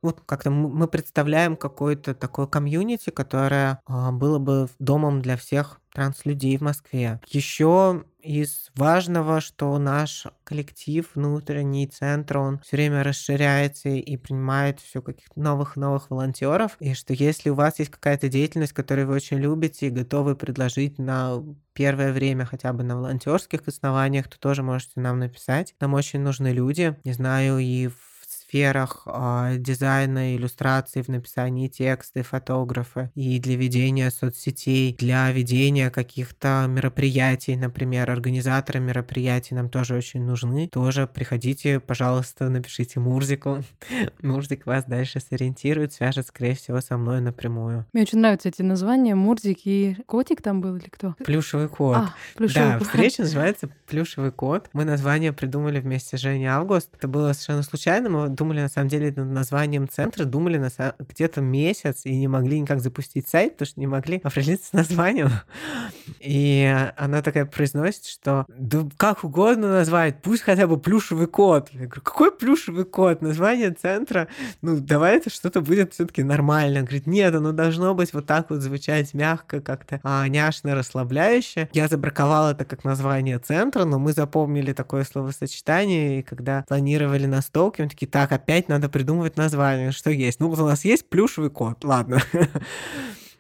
Вот как-то мы представляем какое-то такое комьюнити, которое а, было бы домом для всех транслюдей в Москве. Еще из важного, что наш коллектив, внутренний центр, он все время расширяется и принимает все каких-то новых и новых волонтеров. И что если у вас есть какая-то деятельность, которую вы очень любите и готовы предложить на первое время хотя бы на волонтерских основаниях, то тоже можете нам написать. Нам очень нужны люди. Не знаю, и в сферах а, дизайна, иллюстрации, в написании тексты, фотографы и для ведения соцсетей, для ведения каких-то мероприятий, например, организаторы мероприятий нам тоже очень нужны. Тоже приходите, пожалуйста, напишите Мурзику. Мурзик вас дальше сориентирует, свяжет, скорее всего, со мной напрямую. Мне очень нравятся эти названия. Мурзик и котик там был или кто? Плюшевый кот. А, плюшевый Да, кот. встреча называется «Плюшевый кот». Мы название придумали вместе с Женей Август. Это было совершенно случайно. Мы думали, на самом деле, над названием центра, думали на са- где-то месяц и не могли никак запустить сайт, потому что не могли определиться с названием. И она такая произносит, что да как угодно назвать, пусть хотя бы «Плюшевый кот». Я говорю, какой плюшевый кот? Название центра, ну, давай это что-то будет все таки нормально. Говорит, нет, оно должно быть вот так вот звучать мягко, как-то а, няшно, расслабляюще. Я забраковала это как название центра, но мы запомнили такое словосочетание, и когда планировали настолки, мы такие, так, опять надо придумывать название, что есть. Ну, вот у нас есть плюшевый кот, ладно.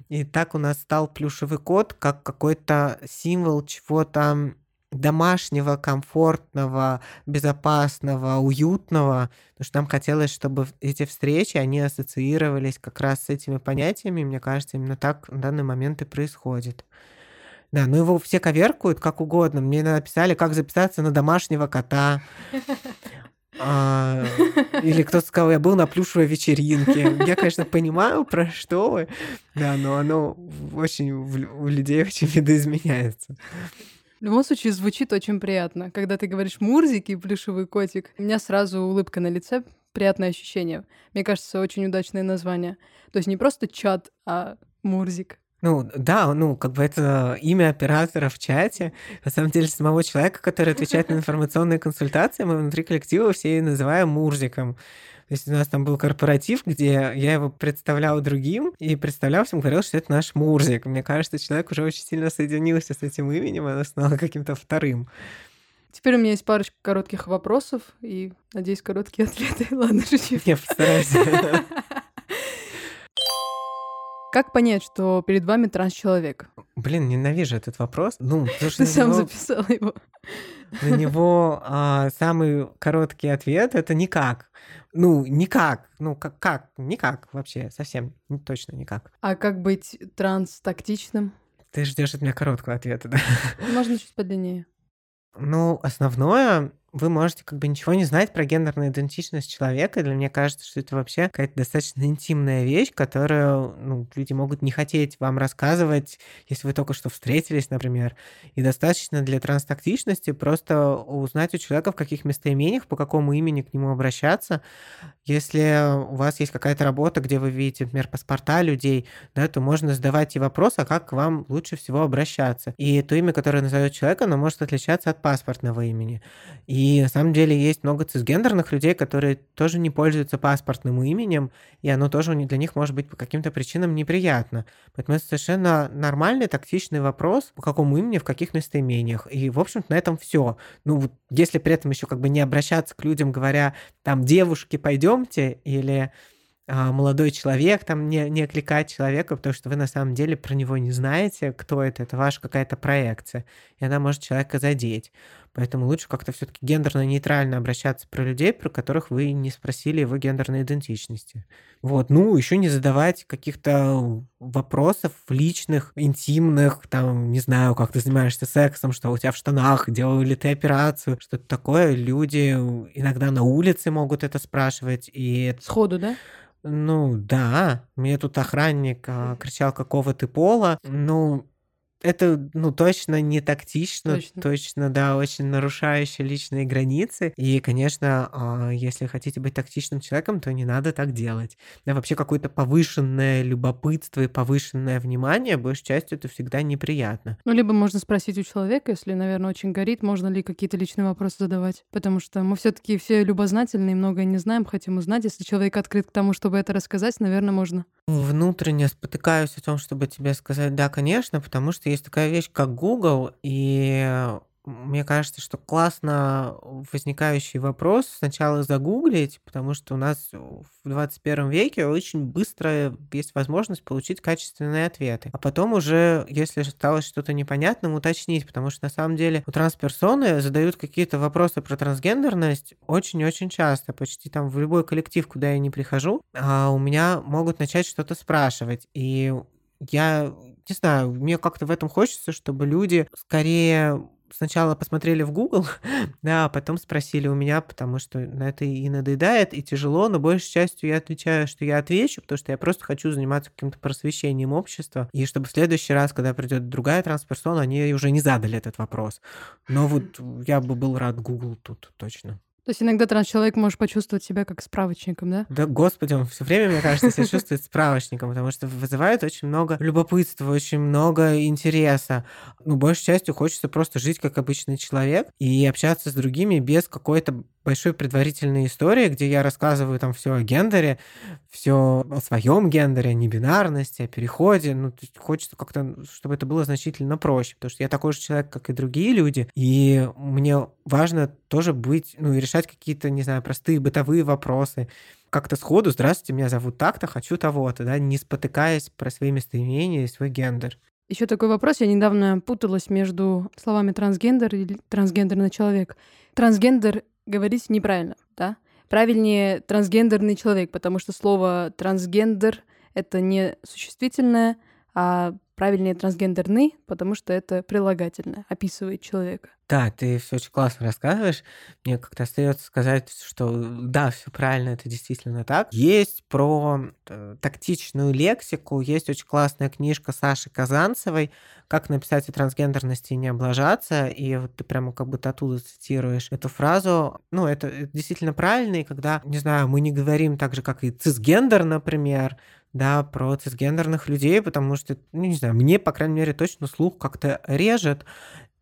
И так у нас стал плюшевый кот как какой-то символ чего-то домашнего, комфортного, безопасного, уютного, потому что нам хотелось, чтобы эти встречи, они ассоциировались как раз с этими понятиями, мне кажется, именно так в данный момент и происходит. Да, ну его все коверкуют как угодно. Мне написали, как записаться на домашнего кота. А, Или кто-то сказал, я был на плюшевой вечеринке. Я, конечно, понимаю, про что вы, да, но оно очень у людей очень видоизменяется. В любом случае звучит очень приятно. Когда ты говоришь Мурзик и плюшевый котик, у меня сразу улыбка на лице, приятное ощущение. Мне кажется, очень удачное название. То есть не просто чат, а Мурзик. Ну, да, ну, как бы это имя оператора в чате. На самом деле, самого человека, который отвечает на информационные консультации, мы внутри коллектива все и называем Мурзиком. То есть у нас там был корпоратив, где я его представлял другим, и представлял всем, говорил, что это наш Мурзик. Мне кажется, человек уже очень сильно соединился с этим именем, оно стало каким-то вторым. Теперь у меня есть парочка коротких вопросов и, надеюсь, короткие ответы. Ладно, шучу. Я постараюсь. Как понять, что перед вами транс-человек? Блин, ненавижу этот вопрос. Ну, потому что Ты сам него- записал его. На него а, самый короткий ответ это никак. Ну, никак. Ну, как, как? Никак вообще, совсем не- точно никак. А как быть транс-тактичным? Ты ждешь от меня короткого ответа, да? Можно чуть подлиннее. Ну, основное, вы можете как бы ничего не знать про гендерную идентичность человека. Для меня кажется, что это вообще какая-то достаточно интимная вещь, которую ну, люди могут не хотеть вам рассказывать, если вы только что встретились, например. И достаточно для транстактичности просто узнать у человека, в каких местоимениях, по какому имени к нему обращаться. Если у вас есть какая-то работа, где вы видите, например, паспорта людей, да, то можно задавать и вопрос, а как к вам лучше всего обращаться. И то имя, которое назовет человек, оно может отличаться от паспортного имени. И И на самом деле есть много цисгендерных людей, которые тоже не пользуются паспортным именем, и оно тоже для них может быть по каким-то причинам неприятно. Поэтому это совершенно нормальный, тактичный вопрос, по какому имени, в каких местоимениях. И, в общем-то, на этом все. Ну, если при этом еще как бы не обращаться к людям, говоря, там, девушки, пойдемте, или а, молодой человек, там не, не окликать человека, потому что вы на самом деле про него не знаете, кто это, это ваша какая-то проекция, и она может человека задеть. Поэтому лучше как-то все-таки гендерно-нейтрально обращаться про людей, про которых вы не спросили его гендерной идентичности. Вот, ну, еще не задавать каких-то вопросов личных, интимных, там, не знаю, как ты занимаешься сексом, что у тебя в штанах, делал ли ты операцию, что-то такое. Люди иногда на улице могут это спрашивать, и... Сходу, да? Ну да, мне тут охранник а, кричал, какого ты пола. Ну, это, ну, точно не тактично, точно. точно, да, очень нарушающее личные границы. И, конечно, а, если хотите быть тактичным человеком, то не надо так делать. Да, вообще какое-то повышенное любопытство и повышенное внимание, большей частью, это всегда неприятно. Ну, либо можно спросить у человека, если, наверное, очень горит, можно ли какие-то личные вопросы задавать. Потому что мы все таки все любознательные, многое не знаем, хотим узнать. Если человек открыт к тому, чтобы это рассказать, наверное, можно. Внутренне спотыкаюсь о том, чтобы тебе сказать «да, конечно», потому что есть такая вещь, как Google, и мне кажется, что классно возникающий вопрос сначала загуглить, потому что у нас в 21 веке очень быстро есть возможность получить качественные ответы. А потом уже, если стало что-то непонятным, уточнить, потому что на самом деле у трансперсоны задают какие-то вопросы про трансгендерность очень-очень часто, почти там в любой коллектив, куда я не прихожу, а у меня могут начать что-то спрашивать. И я не знаю, мне как-то в этом хочется, чтобы люди скорее сначала посмотрели в Google, да, а потом спросили у меня, потому что на это и надоедает, и тяжело, но большей частью я отвечаю, что я отвечу, потому что я просто хочу заниматься каким-то просвещением общества, и чтобы в следующий раз, когда придет другая трансперсона, они уже не задали этот вопрос. Но вот я бы был рад Google тут точно. То есть иногда транс-человек может почувствовать себя как справочником, да? Да, господи, он все время, мне кажется, себя чувствует справочником, потому что вызывает очень много любопытства, очень много интереса. Ну, большей частью хочется просто жить как обычный человек и общаться с другими без какой-то большой предварительной истории, где я рассказываю там все о гендере, все о своем гендере, о небинарности, о переходе. Ну, хочется как-то, чтобы это было значительно проще, потому что я такой же человек, как и другие люди, и мне важно тоже быть, ну, и решать какие-то, не знаю, простые бытовые вопросы, как-то сходу, здравствуйте, меня зовут так-то, хочу того-то, да, не спотыкаясь про свои местоимения и свой гендер. Еще такой вопрос. Я недавно путалась между словами трансгендер и трансгендерный человек. Трансгендер говорить неправильно, да? Правильнее трансгендерный человек, потому что слово трансгендер — это не существительное, а правильнее трансгендерный, потому что это прилагательное, описывает человека. Да, ты все очень классно рассказываешь. Мне как-то остается сказать, что да, все правильно, это действительно так. Есть про э, тактичную лексику, есть очень классная книжка Саши Казанцевой «Как написать о трансгендерности и не облажаться», и вот ты прямо как будто оттуда цитируешь эту фразу. Ну, это, это действительно правильно, и когда, не знаю, мы не говорим так же, как и цисгендер, например, да, про цисгендерных людей, потому что, ну, не знаю, мне, по крайней мере, точно слух как-то режет,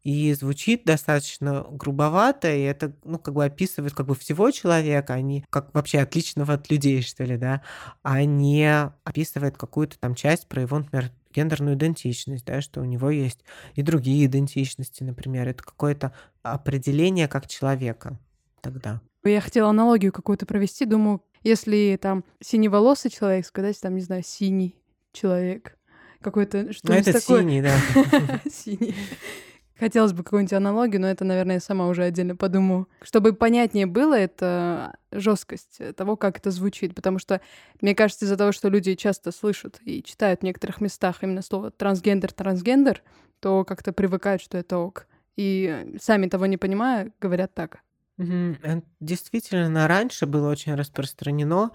и звучит достаточно грубовато, и это, ну, как бы описывает как бы всего человека, а не как вообще отличного от людей, что ли, да, а не описывает какую-то там часть про его, например, гендерную идентичность, да, что у него есть и другие идентичности, например, это какое-то определение как человека тогда. Я хотела аналогию какую-то провести, думаю, если там синеволосый человек, сказать там, не знаю, синий человек, какой-то что-то ну, это такое. синий, да. синий. Хотелось бы какую-нибудь аналогию, но это, наверное, я сама уже отдельно подумаю. Чтобы понятнее было, это жесткость того, как это звучит. Потому что, мне кажется, из-за того, что люди часто слышат и читают в некоторых местах именно слово трансгендер, трансгендер, то как-то привыкают, что это ок. И сами того не понимая, говорят так. Действительно, раньше было очень распространено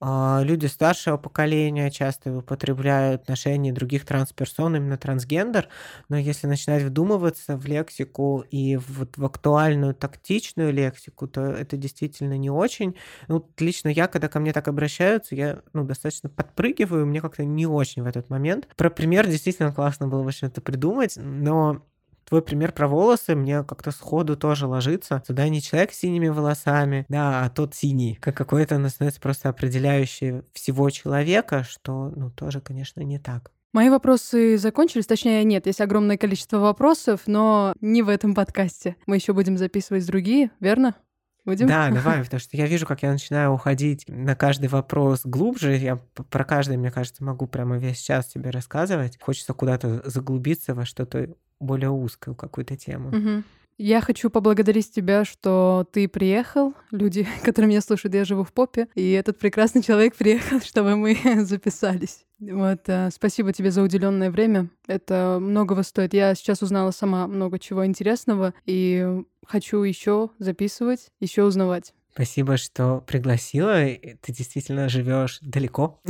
а, люди старшего поколения часто употребляют отношения других трансперсон, именно трансгендер, но если начинать вдумываться в лексику и вот в актуальную тактичную лексику, то это действительно не очень. Ну, лично я, когда ко мне так обращаются, я ну, достаточно подпрыгиваю, мне как-то не очень в этот момент. Про пример действительно классно было, в общем, это придумать, но твой пример про волосы мне как-то сходу тоже ложится. Туда не человек с синими волосами, да, а тот синий. Как какой-то, он становится просто определяющий всего человека, что, ну, тоже, конечно, не так. Мои вопросы закончились, точнее, нет, есть огромное количество вопросов, но не в этом подкасте. Мы еще будем записывать другие, верно? Будем? Да, давай, потому что я вижу, как я начинаю уходить на каждый вопрос глубже. Я про каждый, мне кажется, могу прямо весь час тебе рассказывать. Хочется куда-то заглубиться во что-то более узкую какую-то тему. Угу. Я хочу поблагодарить тебя, что ты приехал. Люди, которые меня слушают, я живу в попе, и этот прекрасный человек приехал, чтобы мы записались. Вот, э, спасибо тебе за уделенное время. Это многого стоит. Я сейчас узнала сама много чего интересного и хочу еще записывать, еще узнавать. Спасибо, что пригласила. Ты действительно живешь далеко.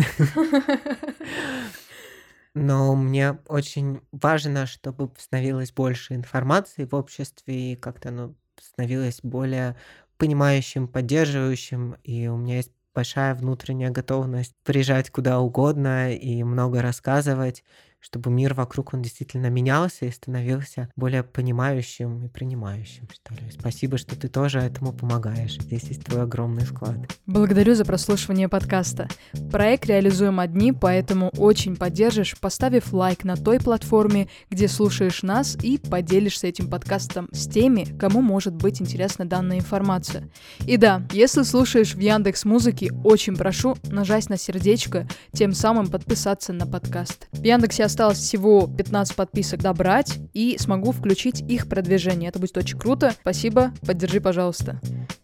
Но мне очень важно, чтобы становилось больше информации в обществе и как-то оно становилось более понимающим, поддерживающим. И у меня есть большая внутренняя готовность приезжать куда угодно и много рассказывать чтобы мир вокруг, он действительно менялся и становился более понимающим и принимающим, что ли. Спасибо, что ты тоже этому помогаешь. Здесь есть твой огромный вклад. Благодарю за прослушивание подкаста. Проект реализуем одни, поэтому очень поддержишь, поставив лайк на той платформе, где слушаешь нас и поделишься этим подкастом с теми, кому может быть интересна данная информация. И да, если слушаешь в Яндекс Музыке, очень прошу нажать на сердечко, тем самым подписаться на подкаст. В Яндексе осталось всего 15 подписок добрать, и смогу включить их продвижение. Это будет очень круто. Спасибо, поддержи, пожалуйста.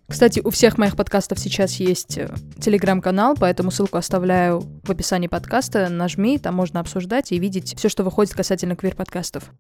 Кстати, у всех моих подкастов сейчас есть э, телеграм-канал, поэтому ссылку оставляю в описании подкаста. Нажми, там можно обсуждать и видеть все, что выходит касательно квир-подкастов.